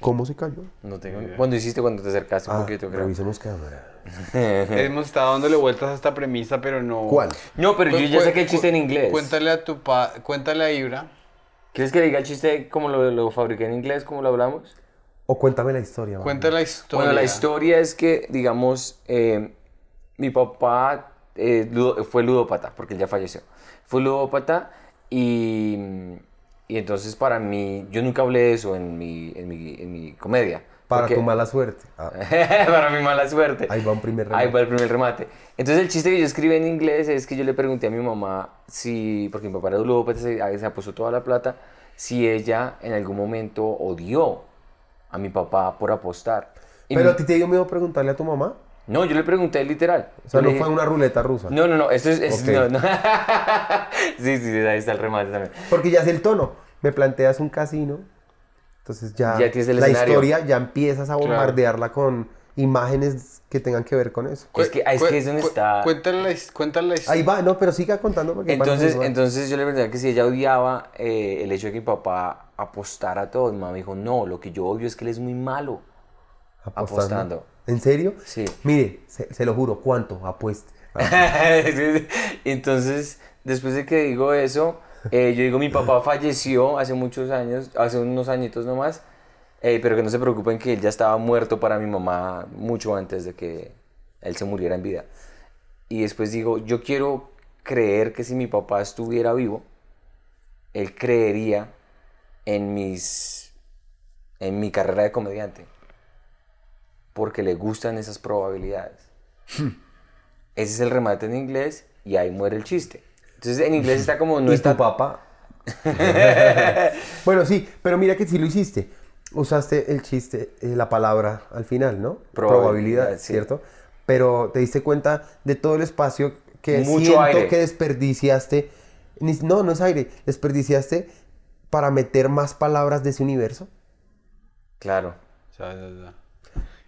¿Cómo se cayó? No tengo. ¿Cuándo hiciste cuando te acercaste un Ah, poquito, creo? revisemos cámara. [laughs] Hemos estado dándole vueltas a esta premisa, pero no... ¿Cuál? No, pero yo Cu- ya sé el chiste en inglés. Cuéntale a tu pa... Cuéntale a Ibra. ¿Quieres que le diga el chiste como lo, lo fabriqué en inglés, como lo hablamos? O cuéntame la historia. Cuéntale la historia. Bueno, la historia es que, digamos, eh, mi papá eh, ludo- fue ludópata, porque él ya falleció. Fue ludópata y, y entonces para mí, yo nunca hablé de eso en mi, en mi, en mi comedia. Para porque- tu mala suerte. Ah, [laughs] para mi mala suerte. Ahí va un primer Ahí remate. va el primer remate. Entonces el chiste que yo escribí en inglés es que yo le pregunté a mi mamá si, porque mi papá era ludópata, se, se apostó toda la plata, si ella en algún momento odió a mi papá por apostar. Y Pero mi- a ti te dio miedo preguntarle a tu mamá. no, yo le pregunté literal. O sea, Yo no dije- fue una ruleta rusa. No, no, no, esto es... es- Ok. no, no. [laughs] sí, sí, ahí está el remate también. Porque ya es el tono. Me planteas un casino. Entonces ya, Ya tienes el la escenario. historia ya empiezas a bombardearla con imágenes que tengan que ver con eso. Es que- es que es donde Cu- está- Cuéntale la, cuéntale la Ahí va, no, pero siga contando porque Entonces, entonces yo le pregunté que si ella odiaba eh, el hecho de que mi papá apostara a todo. Mi mamá me dijo, no, lo que yo odio es que él es muy malo. apostando. ¿En serio? Sí. Mire, se, se lo juro, ¿cuánto? Apueste. [laughs] Entonces, después de que digo eso, eh, yo digo, mi papá falleció hace muchos años, hace unos añitos nomás, eh, pero que no se preocupen que él ya estaba muerto para mi mamá mucho antes de que él se muriera en vida. Y después digo, yo quiero creer que si mi papá estuviera vivo, él creería en mis en mi carrera de comediante. Porque le gustan esas probabilidades. Ese es el remate en inglés y ahí muere el chiste. Entonces en inglés está como no ¿Y está tu papá? [laughs] bueno, sí, pero mira que sí lo hiciste. Usaste el chiste, eh, la palabra al final, ¿no? Probabilidad, sí. ¿cierto? Pero te diste cuenta de todo el espacio que Mucho siento aire. que desperdiciaste. No, no es aire. Desperdiciaste para meter más palabras de ese universo. Claro. Ya, ya, ya.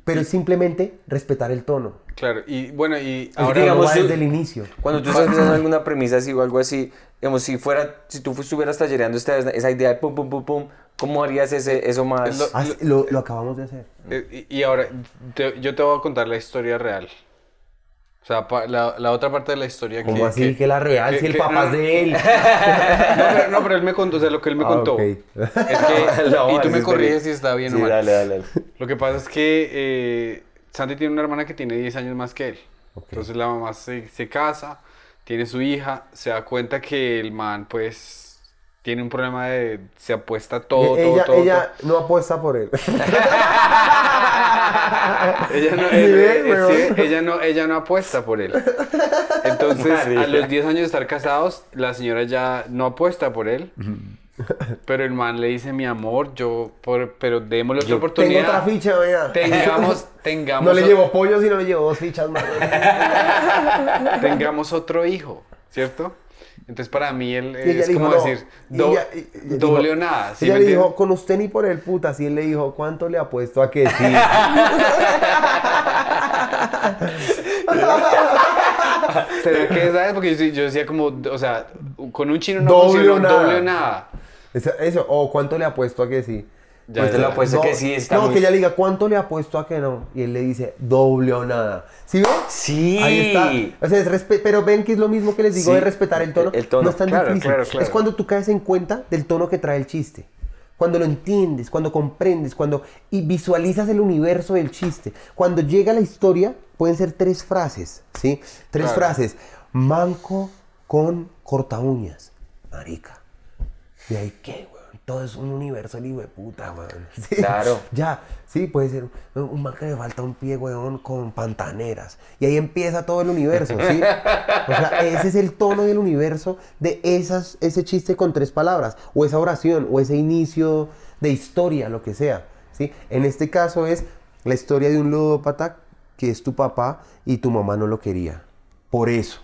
Pero es simplemente respetar el tono. Claro, y bueno, y Ahora ahora... digamos, desde el inicio. Cuando tú estás pensando en alguna premisa así o algo así, digamos, si fuera, si tú estuvieras tallereando esta, esa idea de pum, pum, pum, pum, ¿cómo harías ese, eso más? Lo- Ah, sí, lo, lo acabamos de hacer. Eh, Y y ahora, te- yo te voy a contar la historia real. O sea, la, la otra parte de la historia ¿Cómo que... así que, la real? que- si el que- papá es de él. [laughs] No pero, no, pero él me contó, o sea, lo que él me Ah, contó. ok. Es que, [laughs] No, y tú me corriges si está bien Sí, o mal. dale, dale, dale. Lo que pasa es que eh, Santi tiene una hermana que tiene 10 años más que él. Ok. Entonces la mamá se, se casa, tiene su hija, se da cuenta que el man, pues, tiene un problema de... Se apuesta todo, todo, ella todo. ella no apuesta por él. todo. [laughs] Ella no, ¿Sí él- ves, eh, sí, ella, no, ella no apuesta por él. Entonces, a los 10 años de estar casados, la señora ya no apuesta por él. Pero el man le dice, mi amor, yo, por, pero démosle otra Tengo oportunidad. otra ficha, vea. Tengamos, [laughs] tengamos, No le llevo pollo, sino le llevo dos fichas más. [laughs] tengamos otro hijo, ¿cierto? Entonces para mí él es como no. decir, Y do- ella- y- ella doble dijo- o nada. ¿sí ella le dijo, con usted ni por el putas. Y él le dijo, ¿cuánto le apuesto a que sí? [laughs] ¿Será que sabes? Porque yo, decía como, o sea, con un chino no Doble funciona, o nada. doble o nada. eso, eso, o ¿cuánto le apuesto a que sí? Ya, Pues te ya. lo apuesto no, que sí está No, muy- que ella le diga, ¿cuánto le apuesto a que no? Y él le dice, doble o nada. ¿Sí ven? Sí. Ahí está. O sea, es pero ven que es lo mismo que les digo Sí, de respetar el tono. el tono, No es tan claro, difícil. claro, claro. Es cuando tú caes en cuenta del tono que trae el chiste. Cuando lo entiendes, cuando comprendes, cuando y visualizas el universo del chiste. Cuando llega la historia, pueden ser tres frases, ¿sí? Tres frases. Manco con corta uñas. Marica. ¿Y ahí qué, weón? Todo es un universo el hijo de puta, weón. [laughs] Sí. Claro. Ya, sí, puede ser un- un man que le falta un pie, weón, con pantaneras. Y ahí empieza todo el universo, ¿sí? O sea, ese es el tono del universo de esas, ese chiste con tres palabras, o esa oración, o ese inicio de historia, lo que sea, ¿sí? En este caso es la historia de un ludópata que es tu papá y tu mamá no lo quería. Por eso.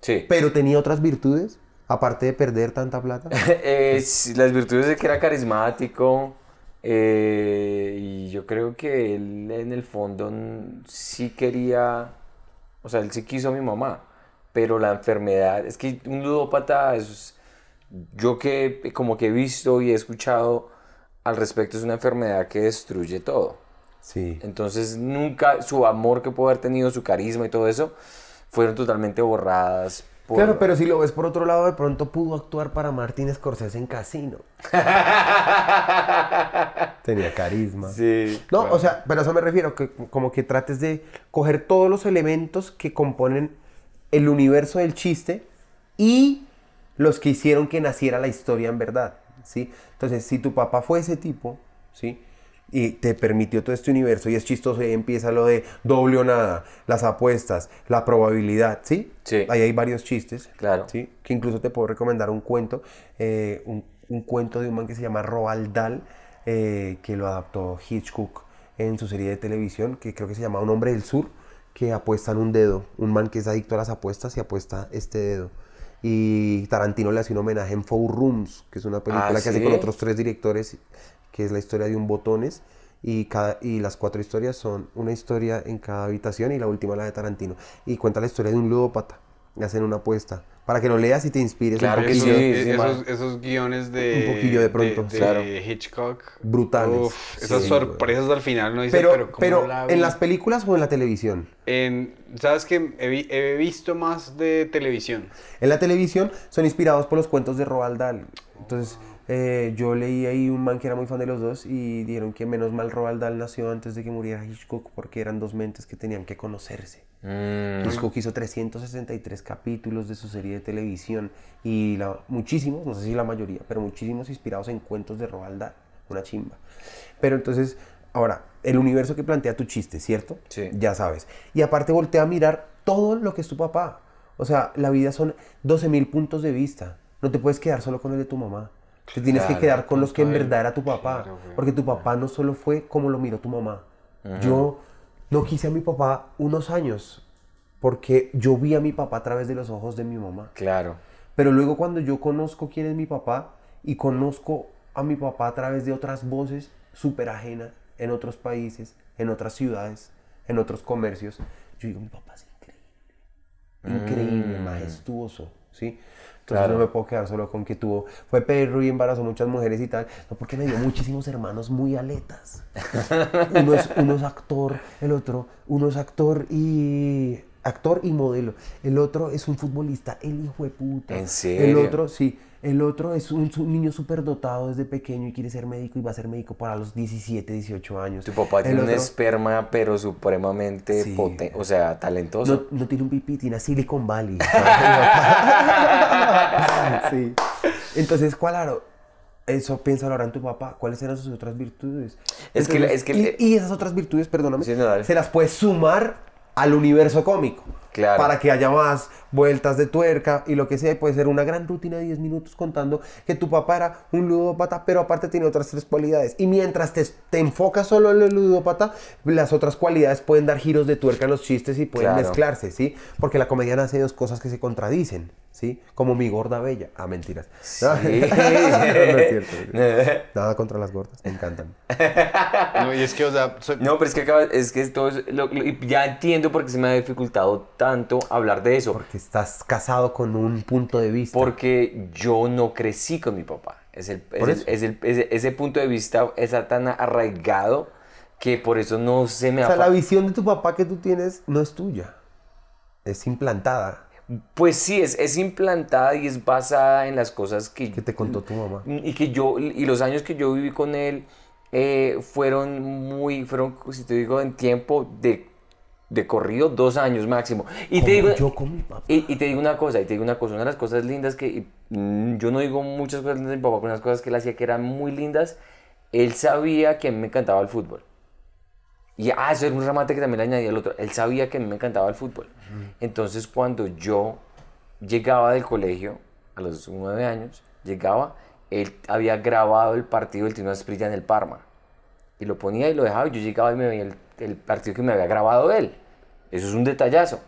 Sí. Pero tenía otras virtudes, aparte de perder tanta plata. [laughs] Eh, las virtudes de que era carismático eh, y yo creo que él en el fondo sí quería, o sea, él sí quiso a mi mamá, pero la enfermedad, es que un ludópata, es, yo que como que he visto y he escuchado al respecto, es una enfermedad que destruye todo. Sí. Entonces nunca su amor que pudo haber tenido, su carisma y todo eso, fueron totalmente borradas. Por- Claro, pero si lo ves por otro lado, de pronto pudo actuar para Martin Scorsese en Casino. [laughs] Tenía carisma. Sí. No, o sea, pero a eso me refiero, que como que trates de coger todos los elementos que componen el universo del chiste y los que hicieron que naciera la historia en verdad, ¿sí? Entonces, si tu papá fue ese tipo, ¿sí? Y te permitió todo este universo y es chistoso y ahí empieza lo de doble o nada, las apuestas, la probabilidad, ¿sí? Sí. Ahí hay varios chistes, Claro. ¿sí? Que incluso te puedo recomendar un cuento, eh, un, un cuento de un man que se llama Roald Dahl, eh, que lo adaptó Hitchcock en su serie de televisión, que creo que se llama Un hombre del sur, que apuesta en un dedo, un man que es adicto a las apuestas y apuesta este dedo. Y Tarantino le hace un homenaje en Four Rooms, que es una película Ah, que hace con otros tres directores, que es la historia de un botones, Y, cada, y las cuatro historias son una historia en cada habitación y la última la de Tarantino. Y cuenta la historia de un ludópata. Y hacen una apuesta. Para que lo leas y te inspires Claro un que poquillo. sí, esos, sí, esos, esos guiones de. Un poquillo de pronto, de, claro. Hitchcock. Brutales. Uf, esas Sí, sorpresas al final, ¿no? Dice, Pero, pero, pero, ¿cómo la vi? en las películas o en la televisión. En- ¿Sabes que he, he visto más de televisión? En la televisión son inspirados por los cuentos de Roald Dahl. Entonces, eh, yo leí ahí un man que era muy fan de los dos y dijeron que menos mal Roald Dahl nació antes de que muriera Hitchcock porque eran dos mentes que tenían que conocerse. Mm, Hitchcock hizo 363 capítulos de su serie de televisión y la- muchísimos, no sé si la mayoría, pero muchísimos inspirados en cuentos de Roald Dahl. Una chimba. Pero entonces, ahora, el universo que plantea tu chiste, ¿cierto? Sí. Ya sabes. Y aparte voltea a mirar todo lo que es tu papá. O sea, la vida son 12.000 puntos de vista. No te puedes quedar solo con el de tu mamá. Te tienes que quedar con los que en verdad era tu papá. Claro, güey. porque tu papá no solo fue como lo miró tu mamá. Yo no quise a mi papá unos años porque yo vi a mi papá a través de los ojos de mi mamá. claro. Pero luego cuando yo conozco quién es mi papá y conozco a mi papá a través de otras voces súper ajenas en otros países, en otras ciudades, en otros comercios, yo digo, mi papá es increíble. Increíble, majestuoso, ¿sí? Entonces no me puedo quedar solo con que tuvo, fue perro y embarazó muchas mujeres y tal, no porque me dio muchísimos hermanos muy aletas. [laughs] Uno es, uno es actor, el otro, uno es actor y actor y modelo. El otro es un futbolista, el hijo de puta. ¿En El serio? otro, sí. El otro es un, un niño súper dotado desde pequeño y quiere ser médico y va a ser médico para los 17, 18 años. Tu papá El tiene un esperma, pero supremamente Sí. potente, o sea, talentoso. no, no tiene un pipí, tiene a Silicon Valley. [laughs] [laughs] sí. Entonces, claro, eso piénsalo ahora en tu papá. ¿Cuáles eran sus otras virtudes? Es que- es que- y, y esas otras virtudes, perdóname, Sí, no, dale. se las puedes sumar al universo cómico. Claro. Para que haya más vueltas de tuerca y lo que sea. y Puede ser una gran rutina de 10 minutos contando que tu papá era un ludópata, pero aparte tiene otras tres cualidades. Y mientras te, te enfocas solo en el ludópata, las otras cualidades pueden dar giros de tuerca en los chistes y pueden Claro. mezclarse, ¿sí? Porque la comedia nace de dos cosas que se contradicen, ¿sí? Como mi gorda bella. Ah, mentiras. Sí. [laughs] no es cierto. Nada contra las gordas, me encantan. No, y es que, o sea, soy- No, pero es que acaba, es que todo es- lo- lo- y ya entiendo por qué se me ha dificultado tanto hablar de eso. Porque estás casado con un punto de vista. Porque yo no crecí con mi papá. Es el, es el- eso. es el- ese, ese punto de vista está tan arraigado que por eso no se me o sea, la visión de tu papá que tú tienes no es tuya. Es implantada. Pues sí, es, es implantada y es basada en las cosas que, que te contó tu mamá. y que yo y los años que yo viví con él eh, fueron muy fueron si te digo en tiempo de, de corrido dos años máximo y te digo yo con mi papá. y, y te digo una cosa y te digo una cosa una de las cosas lindas que mm, yo no digo muchas cosas lindas de mi papá pero unas cosas que él hacía que eran muy lindas él sabía que a mí me encantaba el fútbol y ah, eso era un remate que también le añadía al otro. Él sabía que a mí me encantaba el fútbol. Entonces, cuando yo llegaba del colegio, a los nueve años, llegaba, él había grabado el partido del Tino Asprilla en el Parma. Y lo ponía y lo dejaba, y yo llegaba y me veía el, el partido que me había grabado él. Eso es un detallazo.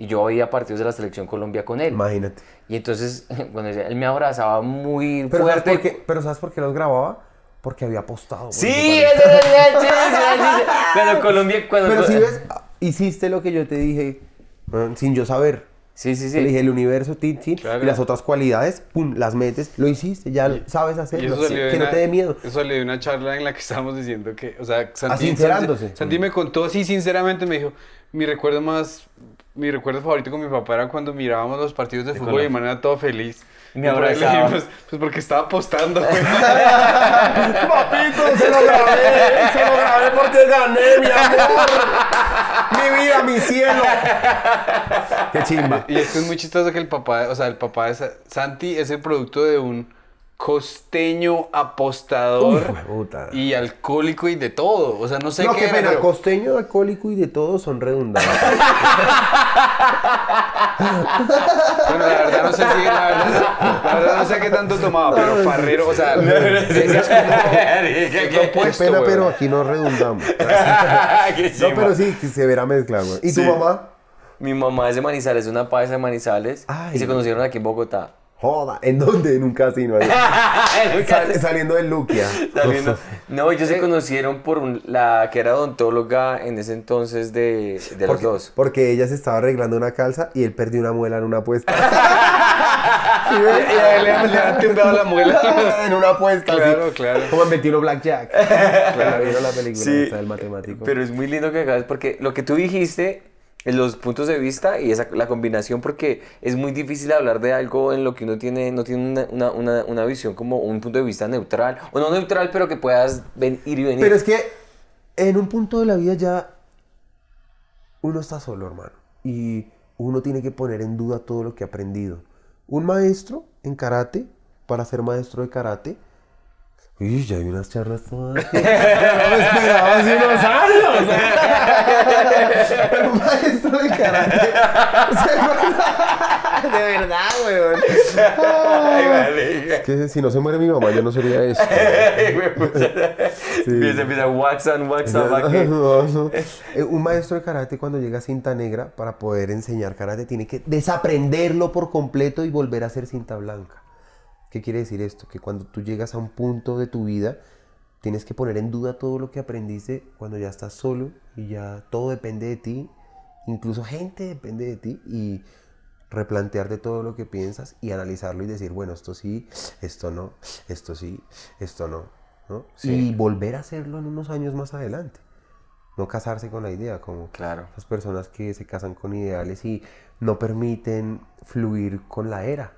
Y yo veía partidos de la Selección Colombia con él. Imagínate. Y entonces, [laughs] cuando él me abrazaba muy Pero ¿sabes, fuerte. por qué, pero ¿sabes por qué los grababa? Porque había apostado. Sí, ese es el. Cuando [laughs] Colombia, cuando Pero si ves, hiciste lo que yo te dije sin yo saber. Sí, sí, Te dije sí. el universo, tin, tin, Claro. y las otras cualidades, pum, las metes, lo hiciste, ya sabes hacerlo. que no una, te dé miedo. eso salió de una charla en la que estábamos diciendo que, o sea, Santi, Asincerándose. Santi, Santi me contó así sinceramente, me dijo, mi recuerdo más, mi recuerdo favorito con mi papá era cuando mirábamos los partidos de fútbol y mi manera todo feliz. Me Y abrazaba. dijimos, pues porque estaba apostando, güey. [laughs] Papito, se lo grabé, se lo grabé porque gané, mi amor. Mi vida, mi cielo. Qué chimba. Y es que es muy chistoso que el papá, o sea, el papá de Sa- Santi es el producto de un costeño apostador Uf, puta. y alcohólico y de todo. O sea, no sé no, qué pena, pero- costeño, alcohólico y de todo son redundantes. [laughs] Bueno, la verdad no sé si, la verdad, la verdad no sé qué tanto tomaba, pero farrero, o sea, [laughs] opuesto, [laughs] pena, pero aquí no redundamos. No, pero sí, que se verá mezcla, güey. ¿Y tu Sí. mamá? Mi mamá es de Manizales, una paisa de Manizales, Ay. y se conocieron aquí en Bogotá. Joda, ¿en dónde? En un casino. [laughs] Sal- saliendo de Luquia. Saliendo. No, ellos se conocieron por un- la que era odontóloga en ese entonces de, de los dos. porque ella se estaba arreglando una calza y él perdió una muela en una apuesta. [laughs] Y a él le, le han tumbado la muela. [laughs] en una apuesta. Claro, así. claro. Como en 21 Blackjack. Claro, vieron la película Sí, del matemático. Pero es muy lindo que hagas, porque lo que tú dijiste, los puntos de vista y esa, la combinación, porque es muy difícil hablar de algo en lo que uno tiene, no tiene una, una, una, una visión como un punto de vista neutral, o no neutral, pero que puedas ir y venir. Pero es que en un punto de la vida ya uno está solo, hermano. Y uno tiene que poner en duda todo lo que ha aprendido. Un maestro en karate, para ser maestro de karate. Uy, ya hay unas charlas todas. no me esperaba hace unos años. Un maestro de karate. De verdad, weón. Es que si no se muere mi mamá, yo no sería eso. [laughs] Sí. Empieza, empieza, wax on, wax aquí. [laughs] Eh, Un maestro de karate cuando llega a cinta negra para poder enseñar karate tiene que desaprenderlo por completo y volver a ser cinta blanca. ¿Qué quiere decir esto? Que cuando tú llegas a un punto de tu vida tienes que poner en duda todo lo que aprendiste cuando ya estás solo y ya todo depende de ti, incluso gente depende de ti y replantearte todo lo que piensas y analizarlo y decir, bueno, esto sí, esto no, esto sí, esto no, ¿no? Y volver a hacerlo en unos años más adelante. No casarse con la idea, como Claro. las personas que se casan con ideales y no permiten fluir con la era.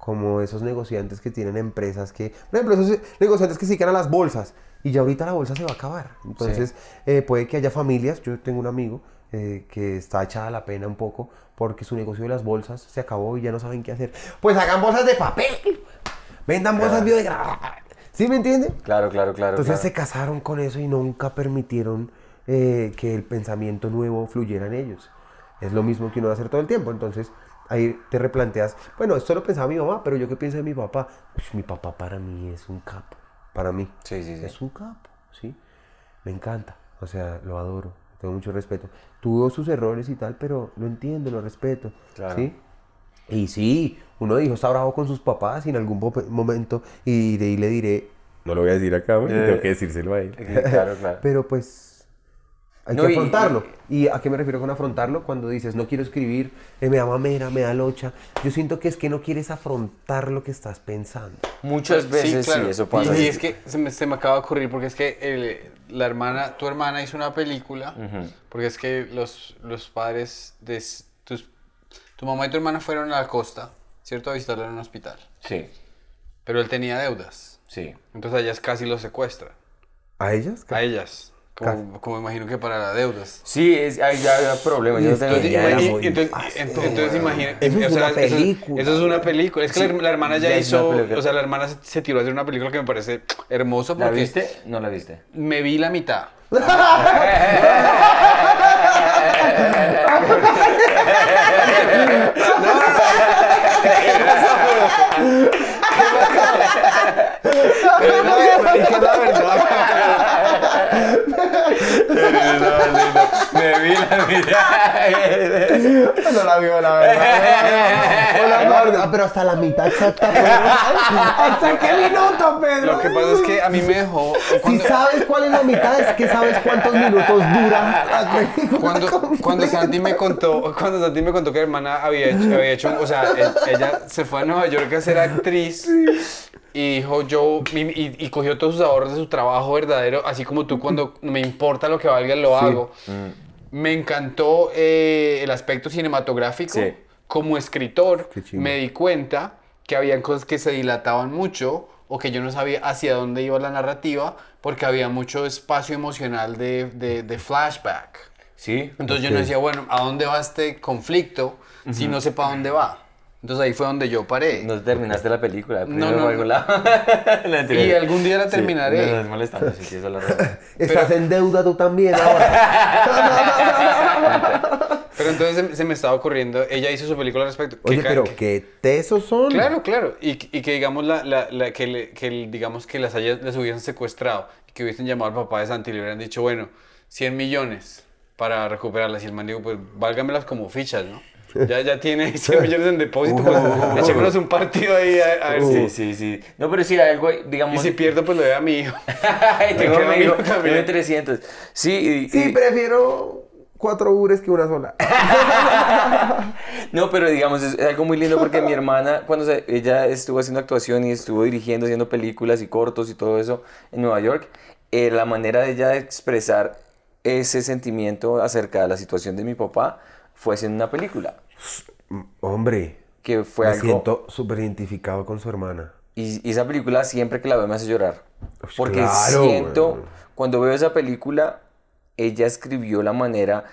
Como esos negociantes que tienen empresas que, por ejemplo, esos negociantes que se dedican a las bolsas y ya ahorita la bolsa se va a acabar. Entonces, eh, puede que haya familias, yo tengo un amigo eh, que está echada la pena un poco porque su negocio de las bolsas se acabó y ya no saben qué hacer. Pues hagan bolsas de papel, vendan bolsas biodegradables. ¿Sí me entiende? Claro, claro, claro. Entonces claro. se casaron con eso y nunca permitieron eh, que el pensamiento nuevo fluyera en ellos. Es lo mismo que uno va a hacer todo el tiempo. Entonces ahí te replanteas, bueno, esto lo pensaba mi mamá, pero yo qué pienso de mi papá. Pues, mi papá para mí es un capo. Para mí. Sí, sí, sí. Es un capo, ¿sí? Me encanta. O sea, lo adoro. Tengo mucho respeto. Tuvo sus errores y tal, pero lo entiendo, lo respeto. Claro. ¿Sí? Y sí, uno dijo, está bravo con sus papás y en algún momento, y de ahí le diré, no lo voy a decir acá, Eh, tengo que decírselo a él. claro, claro. [laughs] Pero pues hay No, que y- afrontarlo. Y, a qué me refiero con afrontarlo? Cuando dices, no quiero escribir, eh, me da mamera, me da locha. Yo siento que es que no quieres afrontar lo que estás pensando. Muchas veces sí, claro. eso pasa. Y, y es que se me, se me acaba de ocurrir porque es que el- la hermana, tu hermana hizo una película, porque es que los, los padres de tus, tu mamá y tu hermana fueron a la costa, ¿cierto? A visitarla en un hospital. Sí, Pero él tenía deudas. sí. Entonces a ellas casi lo secuestran. ¿A ellas? A ellas. Como, como imagino que para las deudas. Sí, es, hay ya hay problemas. Yo no tengo Entonces, ya muy entonces, entonces imagina, Eso es o sea, una película. Eso, es una película. Es que la, la hermana ya, hizo, o sea, la hermana se, se tiró a hacer una película que me parece hermosa ¿La porque viste? No la viste. me vi la mitad. [laughs] Pero no, pero es que es la verdad. Me vi la mitad. No la vio, la verdad. Ah, pero hasta la mitad exacta. Pedro. ¿Hasta qué minuto, Pedro? Lo que pasa es que a mí me dejó. Si Cuando, sabes cuál es la mitad, es que sabes cuántos minutos dura cuando, cuando Santi me contó, cuando Santi me contó que la hermana había hecho, había hecho, o sea, e- ella se fue a Nueva York a ser actriz y dijo yo, y, y cogió todos sus ahorros de su trabajo verdadero, así como tú cuando me importa lo que valga lo hago. Me encantó eh, el aspecto cinematográfico. Sí. Como escritor, me di cuenta que habían cosas que se dilataban mucho o que yo no sabía hacia dónde iba la narrativa porque había mucho espacio emocional de, de- de flashback. Sí. Entonces yo no decía, bueno, ¿a dónde va este conflicto si no sé para dónde va? Entonces ahí fue donde yo paré. No terminaste la película. No, no, no. Y [laughs] algún día la Sí, terminaré. No, no, es molestando, sí, tienes la razón. Estás en deuda tú también ahora. [laughs] Pero entonces se, se me estaba ocurriendo, ella hizo su película al respecto. Oye, pero que- qué tesos son. Claro, claro. Y, y que digamos la, la- la- que, le- que el- digamos que las haya, les hubiesen secuestrado y que hubiesen llamado al papá de Santi y le hubieran dicho, bueno, 100 millones para recuperarlas. Y el man dijo, pues válgamelas como fichas, ¿no? [laughs] Ya, ya tiene [laughs] 100 millones en depósito, pues echémonos un partido ahí a, a ver Sí, si... sí, sí. No, pero sí, algo, Y digamos... si pierdo, pues lo doy a mi hijo. [laughs] tengo queda amigo, amigo también. tiene 300. Sí, y- Sí, y- prefiero cuatro ures que una sola. No, pero digamos, es, es algo muy lindo porque mi hermana, cuando se- ella estuvo haciendo actuación y estuvo dirigiendo, haciendo películas y cortos y todo eso en Nueva York, eh, la manera de ella de expresar ese sentimiento acerca de la situación de mi papá fue haciendo una película. Hombre, Que fue me algo... siento súper identificado con su hermana. Y, y esa película siempre que la veo me hace llorar. Porque claro, siento, cuando veo esa película, ella escribió la manera,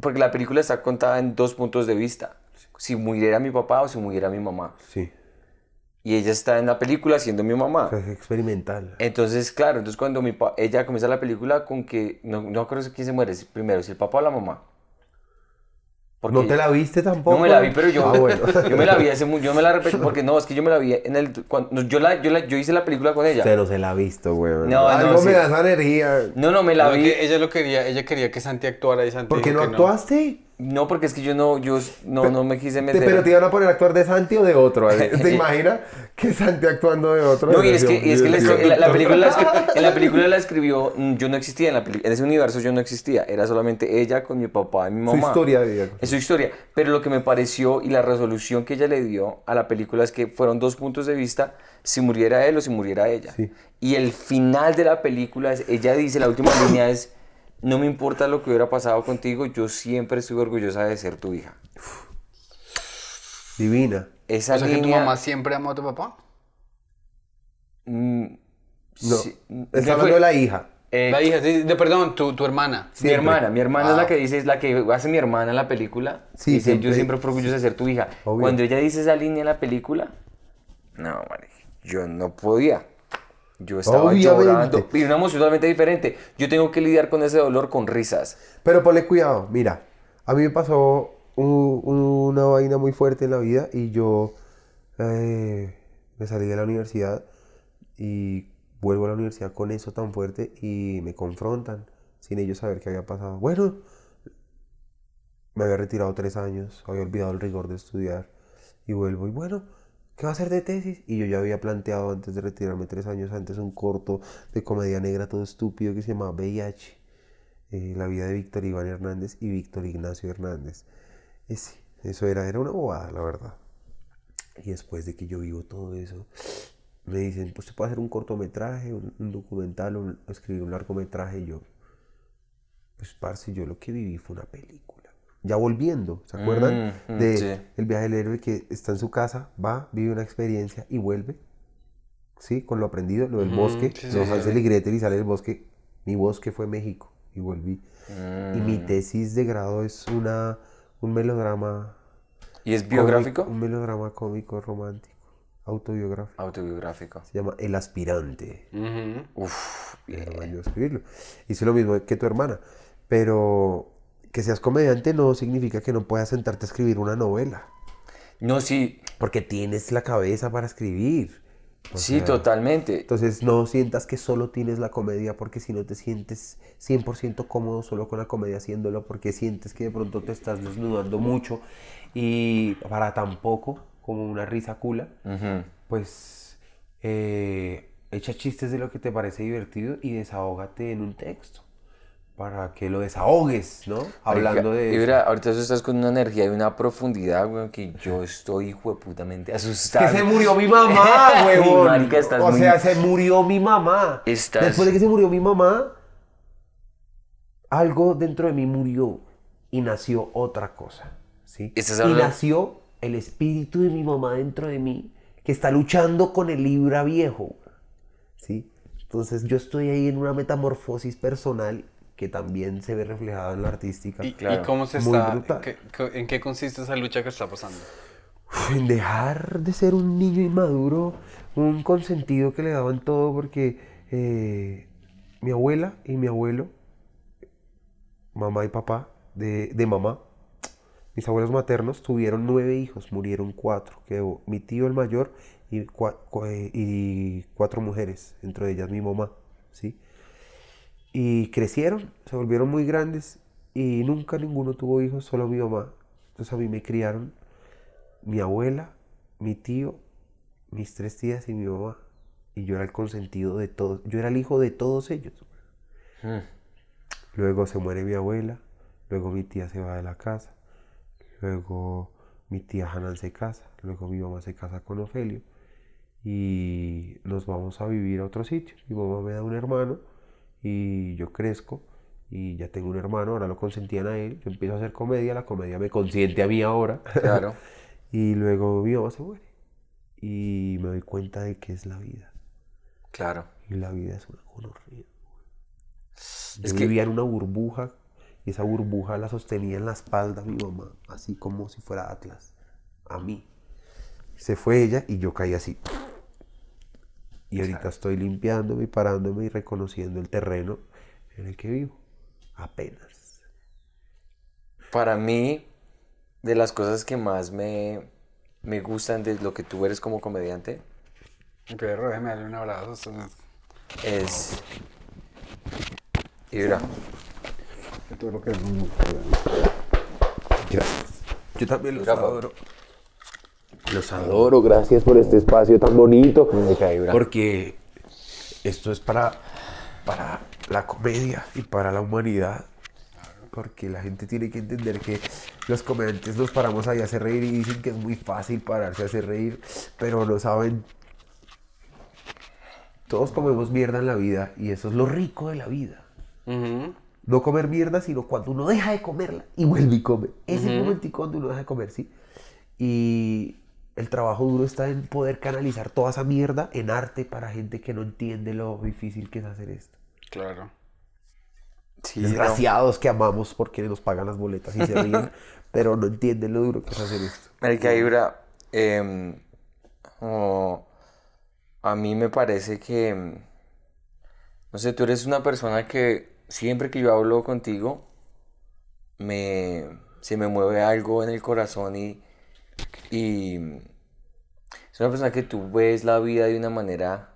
porque la película está contada en dos puntos de vista. Si muriera mi papá o si muriera mi mamá. Sí, Y ella está en la película siendo mi mamá. o sea, es experimental. Entonces, claro, entonces cuando mi ella comienza la película con que, no, no creo quién se muere primero, si el papá o la mamá. Porque ¿No te la viste tampoco? no me la vi, pero yo, Ah, bueno. [laughs] yo me la vi hace mu- yo me la repetí, porque no, es que yo me la vi en el, cuando, yo, la, yo, la, yo hice la película con ella. Pero se la ha visto, weón. No, no, Algo sí. me da esa energía. No, no, me la No, vi. que ella lo quería, ella quería que Santi actuara y Santi ¿Por qué no actuaste? No, porque es que yo no, yo no, no me quise Te- meter. pero te iban a poner a actuar de Santi o de otro. [laughs] ¿Te imaginas que Santi actuando de otro? No, y es que, y es que la, película la [laughs] en la película la escribió, mm, yo no existía en la en ese universo yo no existía, era solamente ella con mi papá y mi Su mamá. historia de vida. Es su historia, pero lo que me pareció y la resolución que ella le dio a la película es que fueron dos puntos de vista, si muriera él o si muriera ella. Sí. Y el final de la película, es, ella dice, la última línea es, no me importa lo que hubiera pasado contigo, yo siempre estuve orgullosa de ser tu hija. Divina. Esa O sea, que tu línea... mamá siempre amó a tu papá. mm, No, sí, está ¿qué hablando fue? de la hija. Eh, La hija, sí, de, perdón, tu, tu hermana. Mi hermana, mi hermana es Ah. la que dice, es la que hace mi hermana en la película. Sí, dice, siempre. yo siempre fui orgullosa de ser tu hija. Obvio. Cuando ella dice esa línea en la película, no, marica, yo no podía. Yo estaba Obviamente. llorando. Y una emoción totalmente diferente. Yo tengo que lidiar con ese dolor con risas. Pero ponle cuidado, mira, a mí me pasó un- una vaina muy fuerte en la vida y yo eh, me salí de la universidad y vuelvo a la universidad con eso tan fuerte y me confrontan sin ellos saber qué había pasado. Bueno, me había retirado tres años, había olvidado el rigor de estudiar y vuelvo y bueno, ¿qué va a hacer de tesis? Y yo ya había planteado antes de retirarme tres años antes un corto de comedia negra todo estúpido que se llamaba VIH eh, la vida de Víctor Iván Hernández y Víctor Ignacio Hernández. Eso era, era una bobada, la verdad. Y después de que yo vivo todo eso, me dicen, pues se puede hacer un cortometraje, un, un documental, un- escribir un largometraje. Y yo, pues parce, yo lo que viví fue una película. Ya volviendo, ¿se acuerdan? Mm, mm, de sí. El viaje del héroe que está en su casa, va, vive una experiencia y vuelve. Sí, con lo aprendido, lo del Ujú, bosque, sí, sí, Hansel y Gretel y sale del bosque. Mi bosque fue México y volví. Y mi Mm. tesis de grado es una, un melodrama. ¿Y es biográfico? cómico- un melodrama cómico romántico, autobiográfico. Autobiográfico. Se llama El aspirante. Ujú. Uf, bien. Yo escribirlo. Hice lo mismo que tu hermana. Pero que seas comediante no significa que no puedas sentarte a escribir una novela. No, sí, Porque tienes la cabeza para escribir. O sí, sea, totalmente. Entonces no sientas que solo tienes la comedia porque si no te sientes 100% cómodo solo con la comedia haciéndolo porque sientes que de pronto te estás desnudando mucho y para tan poco como una risa cula, pues eh, echa chistes de lo que te parece divertido y desahógate en un texto para que lo desahogues, ¿no? Hablando de... y eso. mira, ahorita tú estás con una energía y una profundidad, güey, que yo estoy, hijo de putamente asustado. Que se murió mi mamá, [laughs] huevón. marica, estás o muy- sea, se murió mi mamá. Estás- Después de que se murió mi mamá, algo dentro de mí murió y nació otra cosa, ¿sí? Estás Y nació el espíritu de mi mamá dentro de mí que está luchando con el libra viejo, ¿sí? Entonces yo estoy ahí en una metamorfosis personal que también se ve reflejada en la artística. ¿Y, y Claro. cómo se Muy está? qué- ¿En qué consiste esa lucha que está pasando? En dejar de ser un niño inmaduro, un consentido que le daban todo porque eh, mi abuela y mi abuelo, mamá y papá de, de mamá, mis abuelos maternos tuvieron nueve hijos, murieron cuatro, quedó mi tío el mayor y, cua- eh, y cuatro mujeres, entre ellas mi mamá, ¿sí? Y crecieron, se volvieron muy grandes y nunca ninguno tuvo hijos, solo mi mamá. Entonces a mí me criaron mi abuela, mi tío, mis tres tías y mi mamá. Y yo era el consentido de todos. Yo era el hijo de todos ellos. Mm. Luego se muere mi abuela, luego mi tía se va de la casa, luego mi tía Hanan se casa, luego mi mamá se casa con Ofelio y nos vamos a vivir a otro sitio. Mi mamá me da un hermano y yo crezco y ya tengo un hermano, ahora lo consentían a él, yo empiezo a hacer comedia, la comedia me consiente a mí ahora Claro. [laughs] y luego mi mamá se muere y me doy cuenta de que es la vida Claro. y la vida es una gonorrea. Yo Es que- vivía en una burbuja y esa burbuja la sostenía en la espalda mi mamá, así como si fuera Atlas, a mí. Se fue ella y yo caí así. Y ahorita estoy limpiándome y parándome y reconociendo el terreno en el que vivo. Apenas. Para mí, de las cosas que más me, me gustan de lo que tú eres como comediante, Pedro, déjeme darle un abrazo. es... Y mira, Todo lo que es un- Gracias. Yo también los Pablo. adoro. Los adoro, gracias por este espacio tan bonito. Porque esto es para, para la comedia y para la humanidad. Porque la gente tiene que entender que los comediantes nos paramos ahí a hacer reír y dicen que es muy fácil pararse a hacer reír, pero no saben. Todos comemos mierda en la vida y eso es lo rico de la vida. No comer mierda, sino cuando uno deja de comerla y vuelve y come. Es el momentico donde uno deja de comer, ¿sí? Y el trabajo duro está en poder canalizar toda esa mierda en arte para gente que no entiende lo difícil que es hacer esto. Claro. sí, no. Desgraciados que amamos porque nos pagan las boletas y se [laughs] ríen, pero no entienden lo duro que es hacer esto. Marica Ibra, em, a mí me parece que, em, no sé, tú eres una persona que siempre que yo hablo contigo, me, se me mueve algo en el corazón y, y es una persona que tú ves la vida de una manera...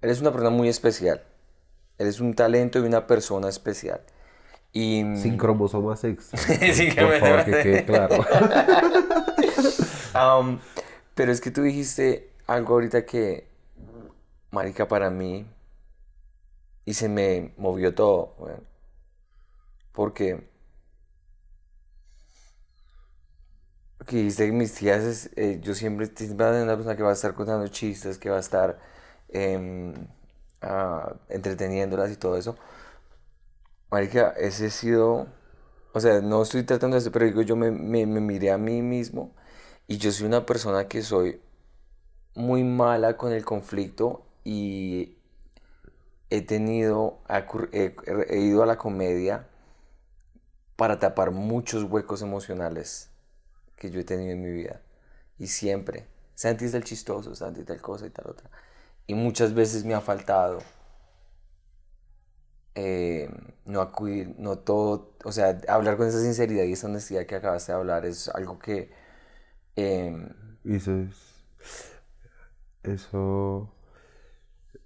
Eres una persona muy especial. Eres un talento y una persona especial. Y, Sin cromosomas X. [laughs] Sí, que Por me- favor, que quede claro. Am, [laughs] pero es que tú dijiste algo ahorita que, marica, para mí, y se me movió todo, porque, que que mis tías, es- eh, yo siempre, voy a una persona que va a estar contando chistes, que va a estar ah, entreteniéndolas y todo eso. Marica, ese ha sido, o sea, no estoy tratando de esto, pero digo, yo me, me, me miré a mí mismo y yo soy una persona que soy muy mala con el conflicto y he tenido, he ido a la comedia para tapar muchos huecos emocionales que yo he tenido en mi vida. Y siempre, Santi es del chistoso, Santi es tal cosa y tal otra. Y muchas veces me ha faltado eh, no acudir, no todo, o sea, hablar con esa sinceridad y esa honestidad que acabaste de hablar es algo que eh, Eso es. Eso.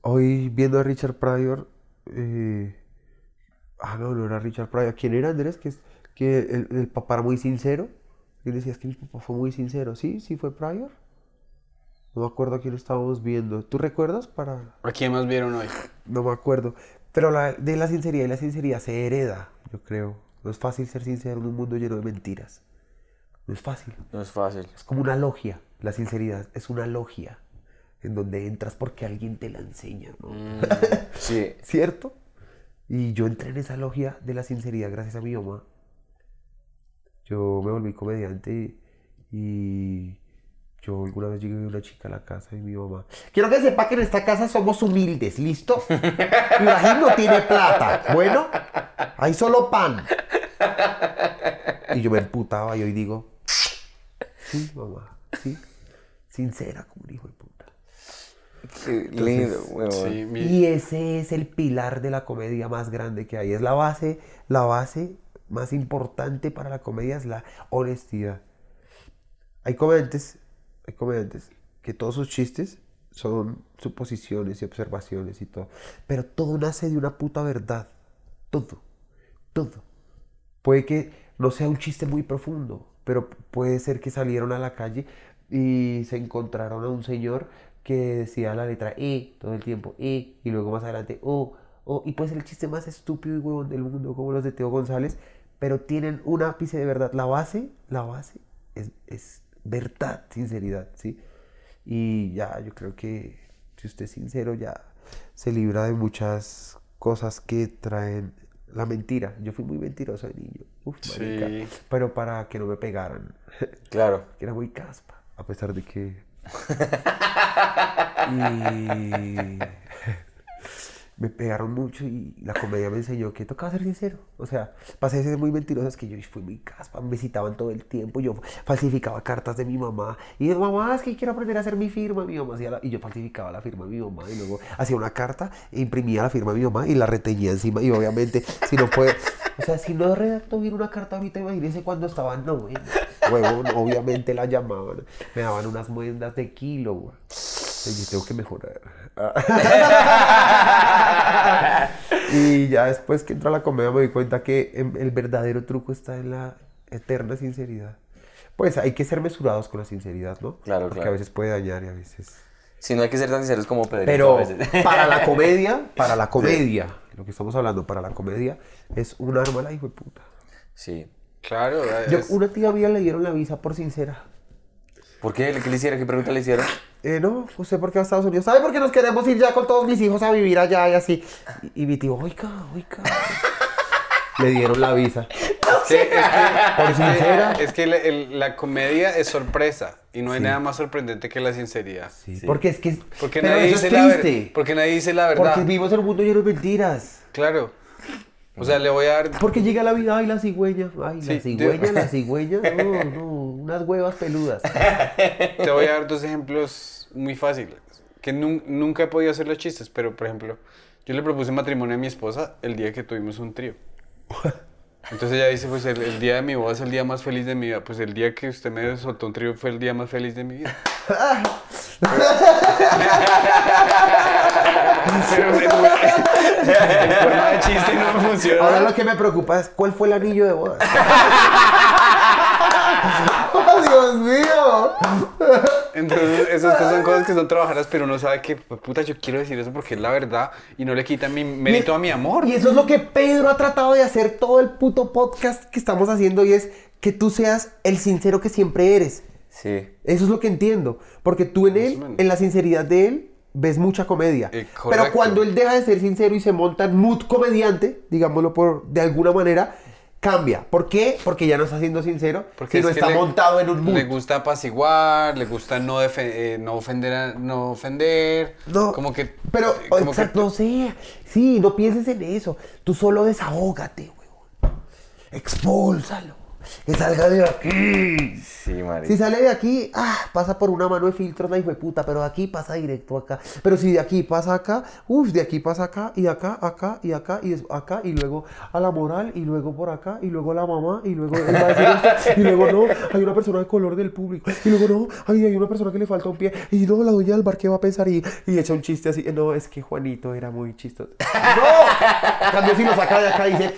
Hoy viendo a Richard Pryor. eh, Ah, no, no era Richard Pryor. ¿Quién era Andrés? Que, es- que el, el papá era muy sincero. Y decías que mi papá fue muy sincero. Sí, sí fue Pryor. No me acuerdo a quién estábamos viendo. ¿Tú recuerdas para.? ¿A quién más vieron hoy? No me acuerdo. Pero la, de la sinceridad y la sinceridad se hereda, yo creo. No es fácil ser sincero en un mundo lleno de mentiras. No es fácil. no es fácil. Es como una logia. La sinceridad es una logia en donde entras porque alguien te la enseña, ¿no? Sí, [laughs] ¿Cierto? Y yo entré en esa logia de la sinceridad gracias a mi mamá. Yo me volví comediante y yo alguna vez llegué a una chica a la casa y mi mamá. Quiero que sepa que en esta casa somos humildes, ¿listo? Ibrahim no tiene plata. Bueno, hay solo pan. Y yo me emputaba y hoy digo, sí, mamá, sí. Sincera como un hijo de puta. qué lindo, huevón. Sí, mi- Y ese es el pilar de la comedia más grande que hay. Es la base, la base más importante para la comedia es la honestidad. Hay comediantes, hay comediantes que todos sus chistes son suposiciones y observaciones y todo. Pero todo nace de una puta verdad. Todo. Todo. puede que no sea un chiste muy profundo, pero puede ser que salieron a la calle y se encontraron a un señor que decía la letra E todo el tiempo, E, y luego más adelante O, O, y puede ser el chiste más estúpido y huevón del mundo, como los de Teo González, pero tienen un ápice de verdad. La base, la base es, es verdad, sinceridad, ¿sí? Y ya, yo creo que si usted es sincero, ya se libra de muchas cosas que traen la mentira. Yo fui muy mentiroso de niño. Uf, marica. Sí. Pero para que no me pegaran. [laughs] Claro. que era muy caspa, a pesar de que... [laughs] y... me pegaron mucho y la comedia me enseñó que tocaba ser sincero. O sea, pasé de ser muy mentiroso, que yo fui muy caspa, me citaban todo el tiempo, yo falsificaba cartas de mi mamá. Y de mamá, es que quiero aprender a hacer mi firma. Mi mamá y yo falsificaba la firma de mi mamá y luego hacía una carta, e imprimía la firma de mi mamá y la reteñía encima. Y obviamente, si no puede, o sea, si no redacto bien una carta ahorita, imagínense cuando estaba en noveno. Huevón, obviamente la llamaban, me daban unas muendas de kilo, güey. Y yo tengo que mejorar. [laughs] y ya después que entró a la comedia me di cuenta que em- el verdadero truco está en la eterna sinceridad. Pues hay que ser mesurados con la sinceridad, ¿no? Claro, Porque claro. a veces puede dañar y a veces... Si no hay que ser tan sinceros como Pedrito Pero a veces. [laughs] para la comedia, para la comedia, lo que estamos hablando, para la comedia, es un arma la hijo de puta. Sí. Claro, Yo, es- una tía mía le dieron la visa por sincera. ¿Por qué? ¿Qué le hicieron? ¿Qué pregunta le hicieron? Eh, no, ¿usted por qué va a Estados Unidos? ¿Sabe por qué nos queremos ir ya con todos mis hijos a vivir allá y así? Y, y mi tío, oiga, oiga. [laughs] Le dieron la visa. es que, es que- Por sincera. es que la, el- la comedia es sorpresa y no hay nada más sorprendente que la sinceridad. Sí, Porque es que. Porque pero nadie, eso dice es la ver- triste. porque nadie dice la verdad. Porque vivimos en un mundo lleno de mentiras. Claro. O sea, le voy a dar. Porque llega la vida, ay, la cigüeña. Ay, la Sí, cigüeña, de- la [laughs] cigüeña. No, no, unas huevas peludas. Te voy a dar dos ejemplos muy fáciles. Que nun- nunca he podido hacer los chistes, pero por ejemplo, yo le propuse matrimonio a mi esposa el día que tuvimos un trío. [laughs] Entonces ella dice, pues el, el día de mi boda es el día más feliz de mi vida. Pues el día que usted me soltó un trío fue el día más feliz de mi vida. Pero el cuerno de chiste no me funciona. Ahora lo que me preocupa es cuál fue el anillo de boda. [laughs] [laughs] ¡Oh, Dios mío! Entonces, esas cosas son cosas que son trabajadas, pero uno sabe que, puta, yo quiero decir eso porque es la verdad y no le quita mi mérito a mi amor. Y eso es lo que Pedro ha tratado de hacer todo el puto podcast que estamos haciendo y es que tú seas el sincero que siempre eres. Sí. Eso es lo que entiendo. Porque tú en él, en la sinceridad de él, ves mucha comedia. Eh, Pero cuando él deja de ser sincero y se monta en mood comediante, digámoslo por de alguna manera, cambia. ¿Por qué? Porque ya no está siendo sincero, Porque sino es que está le- montado en un mood. Le gusta apaciguar, le gusta no, eh, no ofender, a- no ofender. No, como que. Pero, eh, que- exacto, no sé. Sí, no pienses en eso. Tú solo desahógate, huevón. Expúlsalo. Que salga de aquí. Sí, marica. Si sale de aquí, ah, pasa por una mano de filtros la hijo de puta, pero de aquí pasa directo acá. Pero si de aquí pasa acá, uff, de aquí pasa acá, y acá, acá, y acá, y acá, y luego a la moral, y luego por acá, y luego a la mamá, y luego él va a decir esto, y luego no, hay una persona de color del público, y luego no, ay, hay una persona que le falta un pie, y no, la dueña del bar, ¿qué va a pensar? Y, y echa un chiste así, no, es que Juanito era muy chistoso. [laughs] ¡No! Cambio, si lo saca de acá y dice,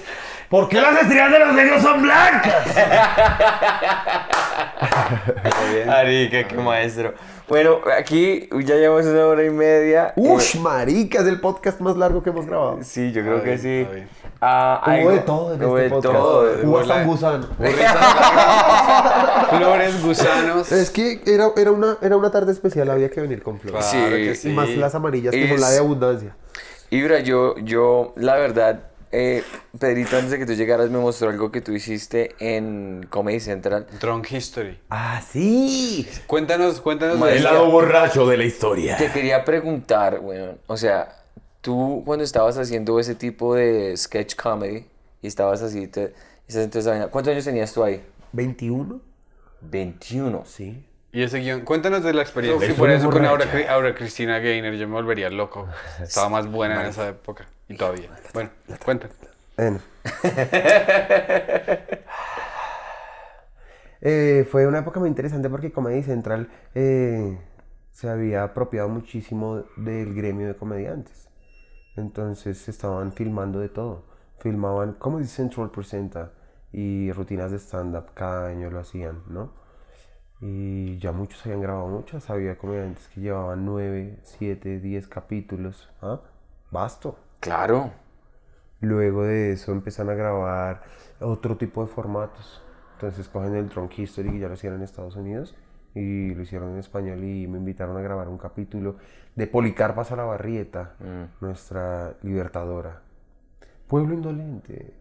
¿Por qué las estrellas de los negros son blancas? [laughs] Marica, qué maestro. Bueno, aquí ya llevamos una hora y media. uff, Eh, marica, es el podcast más largo que hemos grabado. sí, yo creo que bien, sí. Ah, Hubo algo- de todo en hubo este de podcast. todo. Hubo hasta un gusano. [laughs] [laughs] Flores, gusanos. Es que era, era, una, era una tarde especial, había que venir con flores. Claro Sí, que sí. más las amarillas, que son Es- la de abundancia. Ibra, yo, yo, la verdad, eh, Pedrito, antes de que tú llegaras, me mostró algo que tú hiciste en Comedy Central. Drunk History. ¡Ah, sí! Cuéntanos, cuéntanos. El lado borracho de la historia. Te quería preguntar, bueno, o sea, tú cuando estabas haciendo ese tipo de sketch comedy y estabas así, te, estás en toda esa vaina, ¿cuántos años tenías tú ahí? ¿21? 21. Sí. Y ese guion, cuéntanos de la experiencia. Y por eso con Aura Cristina Gainer yo me volvería loco. [laughs] Estaba más buena en esa época. Y todavía. Bueno, cuéntanos. Bueno. [laughs] Eh, fue una época muy interesante porque Comedy Central eh, se había apropiado muchísimo del gremio de comediantes. Entonces estaban filmando de todo. Filmaban Comedy Central presenta y rutinas de stand-up cada año lo hacían, ¿no? Y ya muchos habían grabado muchas, había comediantes que llevaban 9, 7, 10 capítulos, ¿ah? Basto. Claro. Luego de eso empiezan a grabar otro tipo de formatos. Entonces cogen el Drunk History que ya lo hicieron en Estados Unidos y lo hicieron en español y me invitaron a grabar un capítulo de Policarpa Salabarrieta, Mm. nuestra libertadora. Pueblo indolente.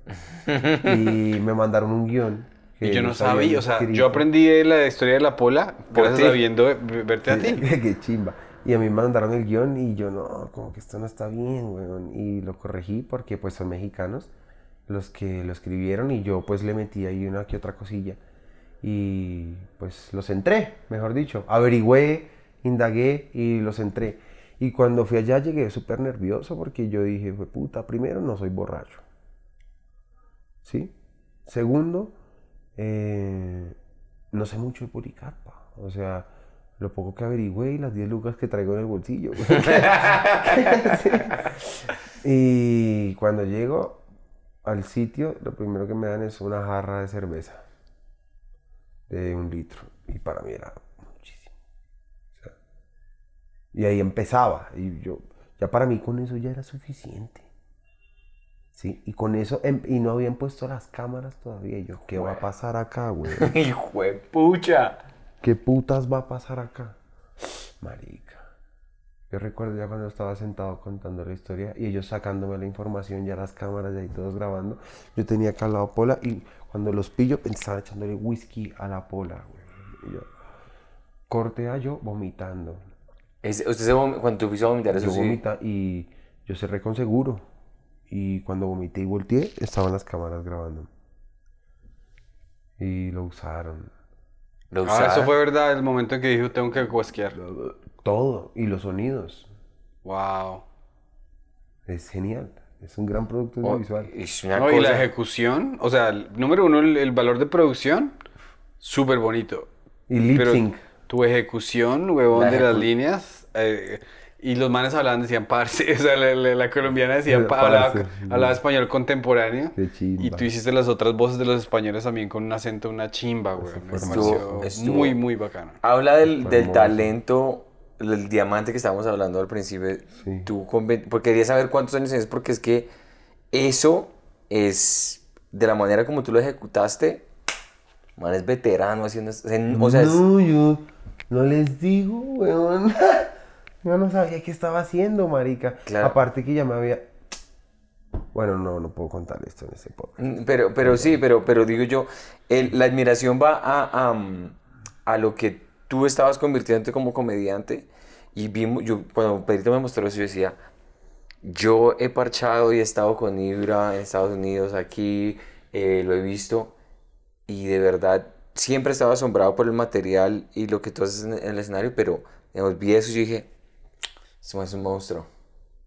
y me mandaron un guion. que Y yo no sabía, o sea, escrito. yo aprendí la historia de la pola gracias a viendo verte a ti. [laughs] Qué chimba. Y a mí me mandaron el guion y yo no, como que esto no está bien, weón. Y lo corregí porque pues son mexicanos los que lo escribieron y yo pues le metí ahí una que otra cosilla. Y pues los entré, mejor dicho. Averigüé, indagué y los entré. Y cuando fui allá llegué súper nervioso porque yo dije, fue puta, primero no soy borracho. ¿Sí? Segundo, eh, no sé mucho de Policarpa. O sea, lo poco que averigüé y las 10 lucas que traigo en el bolsillo. [laughs] y cuando llego al sitio, lo primero que me dan es una jarra de cerveza de un litro. Y para mí era muchísimo. O sea, y ahí empezaba. Y yo, ya para mí con eso ya era suficiente. Sí, y con eso, em- y no habían puesto las cámaras todavía. Y yo, ¿qué va a pasar acá, güey? [laughs] Hijo de pucha. ¿Qué putas va a pasar acá? Marica. Yo recuerdo ya cuando estaba sentado contando la historia y ellos sacándome la información, ya las cámaras y ahí todos grabando. Yo tenía acá al lado pola y cuando los pillo estaban echándole whisky a la pola, güey. Y yo, corte a yo vomitando. Es- usted se vom- cuando tú fuiste a vomitar, eso Yo sí. vomita y yo cerré con seguro. Y cuando vomité y volteé, estaban las cámaras grabando. Y lo usaron. Ah, eso fue verdad, el momento en que dijo tengo que cuesquear. Todo. Y los sonidos. Wow. Es genial. Es un gran producto Oh, audiovisual. es una No, y la ejecución, o sea, el- número uno, el, el valor de producción, súper bonito. Y lip sync. tu ejecución, huevón, La de las líneas. eh, y los manes hablaban, decían parce. [laughs] O sea, la, la- la colombiana decía, Eh, pa- hablaba, hablaba español contemporáneo. Qué chimba. Y tú hiciste las otras voces de los españoles también con un acento, una chimba, güey. Estuvo- muy, muy bacano. Habla del, del talento, del diamante que estábamos hablando al principio. Sí. Tú porque quería saber cuántos años tienes, porque es que eso es, de la manera como tú lo ejecutaste, man, es veterano haciendo... O sea, es- no, yo no les digo, weón. [laughs] Yo no sabía qué estaba haciendo, marica. Claro. Aparte que ya me había... Bueno, no, no puedo contar esto en ese podcast. Mm, Pero, pero sí, pero, pero digo yo, el- la admiración va a, a, mm, a lo que tú estabas convirtiéndote como comediante. Y vimos, yo, cuando Pedrito me mostró eso, yo decía, yo he parchado y he estado con Ibra en Estados Unidos, aquí, eh, lo he visto. Y de verdad, siempre estaba asombrado por el material y lo que tú haces en, el escenario, pero digamos, vi eso y yo dije, es un monstruo.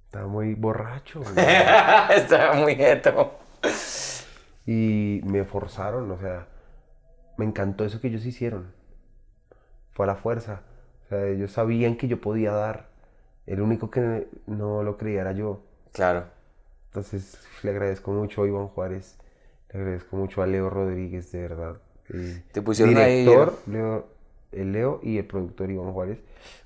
Estaba muy borracho. [laughs] Estaba muy neto. Y me forzaron, o sea, me encantó eso que ellos hicieron. Fue a la fuerza. O sea, ellos sabían que yo podía dar. El único que no lo creía era yo. Claro. Entonces le agradezco mucho a Iván Juárez, le agradezco mucho a Leo Rodríguez, de verdad. Te pusieron ahí, director, Leo, el Leo y el productor Iván Juárez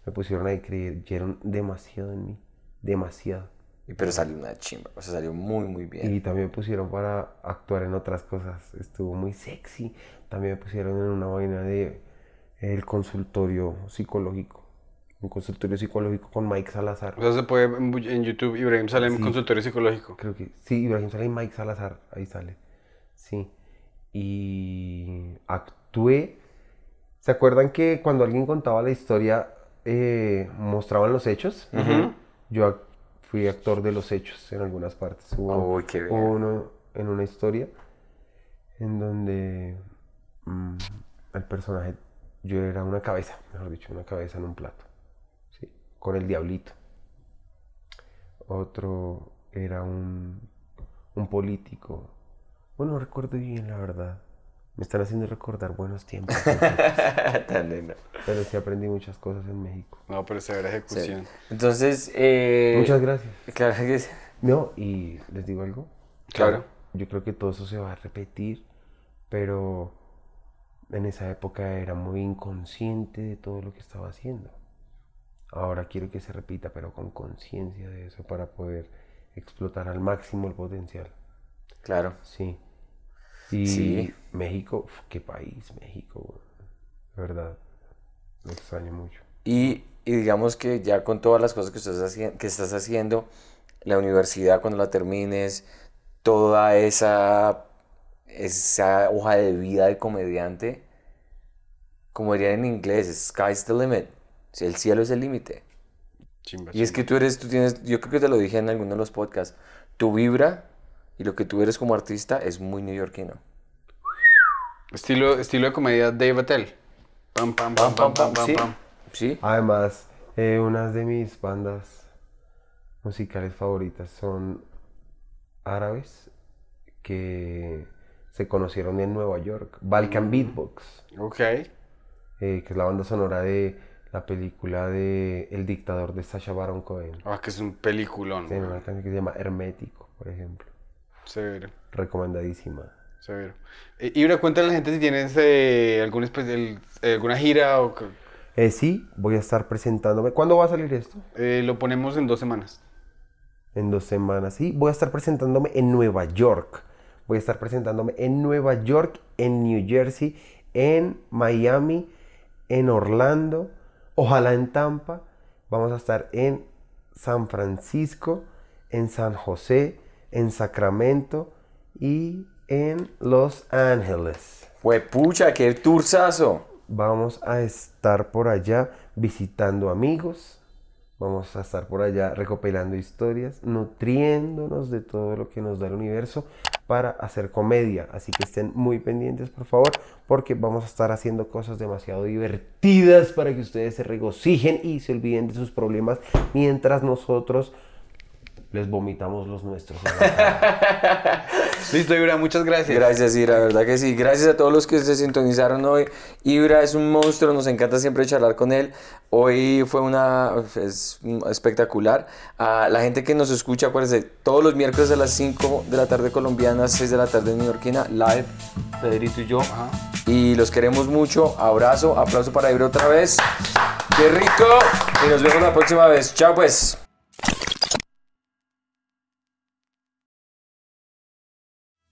me pusieron ahí, creyeron demasiado en mí, demasiado. Y- Pero salió una chimba, o sea, salió muy, muy bien. Y también me pusieron para actuar en otras cosas, estuvo muy sexy. También me pusieron en una vaina de el consultorio psicológico, un consultorio psicológico con Mike Salazar. O sea, se puede en, YouTube, Ibrahim sale en Sí. consultorio psicológico. Creo que sí, Ibrahim sale y Mike Salazar, ahí sale. Sí. Y actué. ¿Se acuerdan que cuando alguien contaba la historia eh, mostraban los hechos? Yo ac- fui actor de los hechos en algunas partes. Hubo, Uy, qué bien. hubo uno en una historia en donde mm, el personaje, yo era una cabeza, mejor dicho, una cabeza en un plato. ¿sí? Con el diablito. Otro era un, un político. Bueno, no recuerdo bien, la verdad. Me están haciendo recordar buenos tiempos. [laughs] Tan lindo. pero sí aprendí muchas cosas en México. No, pero severa Sí. ejecución. Entonces, eh, Muchas gracias. Claro que sí. No, y les digo algo. Claro. Yo creo que todo eso se va a repetir pero en esa época era muy inconsciente de todo lo que estaba haciendo. Ahora quiero que se repita, pero con conciencia de eso para poder explotar al máximo el potencial. Claro. Sí. Y Sí. México, qué país, México, de verdad. Lo extraño mucho. Y, y digamos que ya con todas las cosas que estás, que estás haciendo, la universidad cuando la termines, toda esa, esa hoja de vida de comediante, como dirían en inglés, sky's the limit. El cielo es el límite. Y es que tú eres, tú tienes, yo creo que te lo dije en alguno de los podcasts, tu vibra y lo que tú eres como artista es muy neoyorquino. Estilo, estilo de comedia Dave Attell. Pam, pam, pam, pam, pam, pam, sí, pam. sí. Además, eh, unas de mis bandas musicales favoritas son árabes que se conocieron en Nueva York. Balkan Beatbox, Ok. eh, que es la banda sonora de la película de El dictador de Sacha Baron Cohen. Ah, que es un peliculón. Güey. una canción que se llama Hermético, por ejemplo. Severo, Recomendadísima. severo. Eh, Ibra, cuéntale a la gente si tienes eh, especial- eh, alguna gira o... Eh, sí, voy a estar presentándome. ¿Cuándo va a salir esto? eh, lo ponemos en dos semanas. En dos semanas. Sí, voy a estar presentándome en Nueva York. Voy a estar presentándome en Nueva York, en New Jersey, en Miami, en Orlando, ojalá en Tampa. Vamos a estar en San Francisco, en San José, en Sacramento y en Los Ángeles. Fue pucha, qué turzazo. Vamos a estar por allá visitando amigos. Vamos a estar por allá recopilando historias, nutriéndonos de todo lo que nos da el universo para hacer comedia. Así que estén muy pendientes, por favor, porque vamos a estar haciendo cosas demasiado divertidas para que ustedes se regocijen y se olviden de sus problemas mientras nosotros les vomitamos los nuestros. [laughs] Listo, Ibra, muchas gracias. Gracias, Ira, verdad que sí. Gracias a todos los que se sintonizaron hoy. Ibra es un monstruo, nos encanta siempre charlar con él. Hoy fue una es espectacular. A la gente que nos escucha, acuérdense, todos los miércoles a las 5 de la tarde colombiana, 6 de la tarde neoyorquina, live, Pedrito y yo. Ajá. Y los queremos mucho. Abrazo, aplauso para Ibra otra vez. ¡Qué rico! Y nos vemos la próxima vez. Chao pues.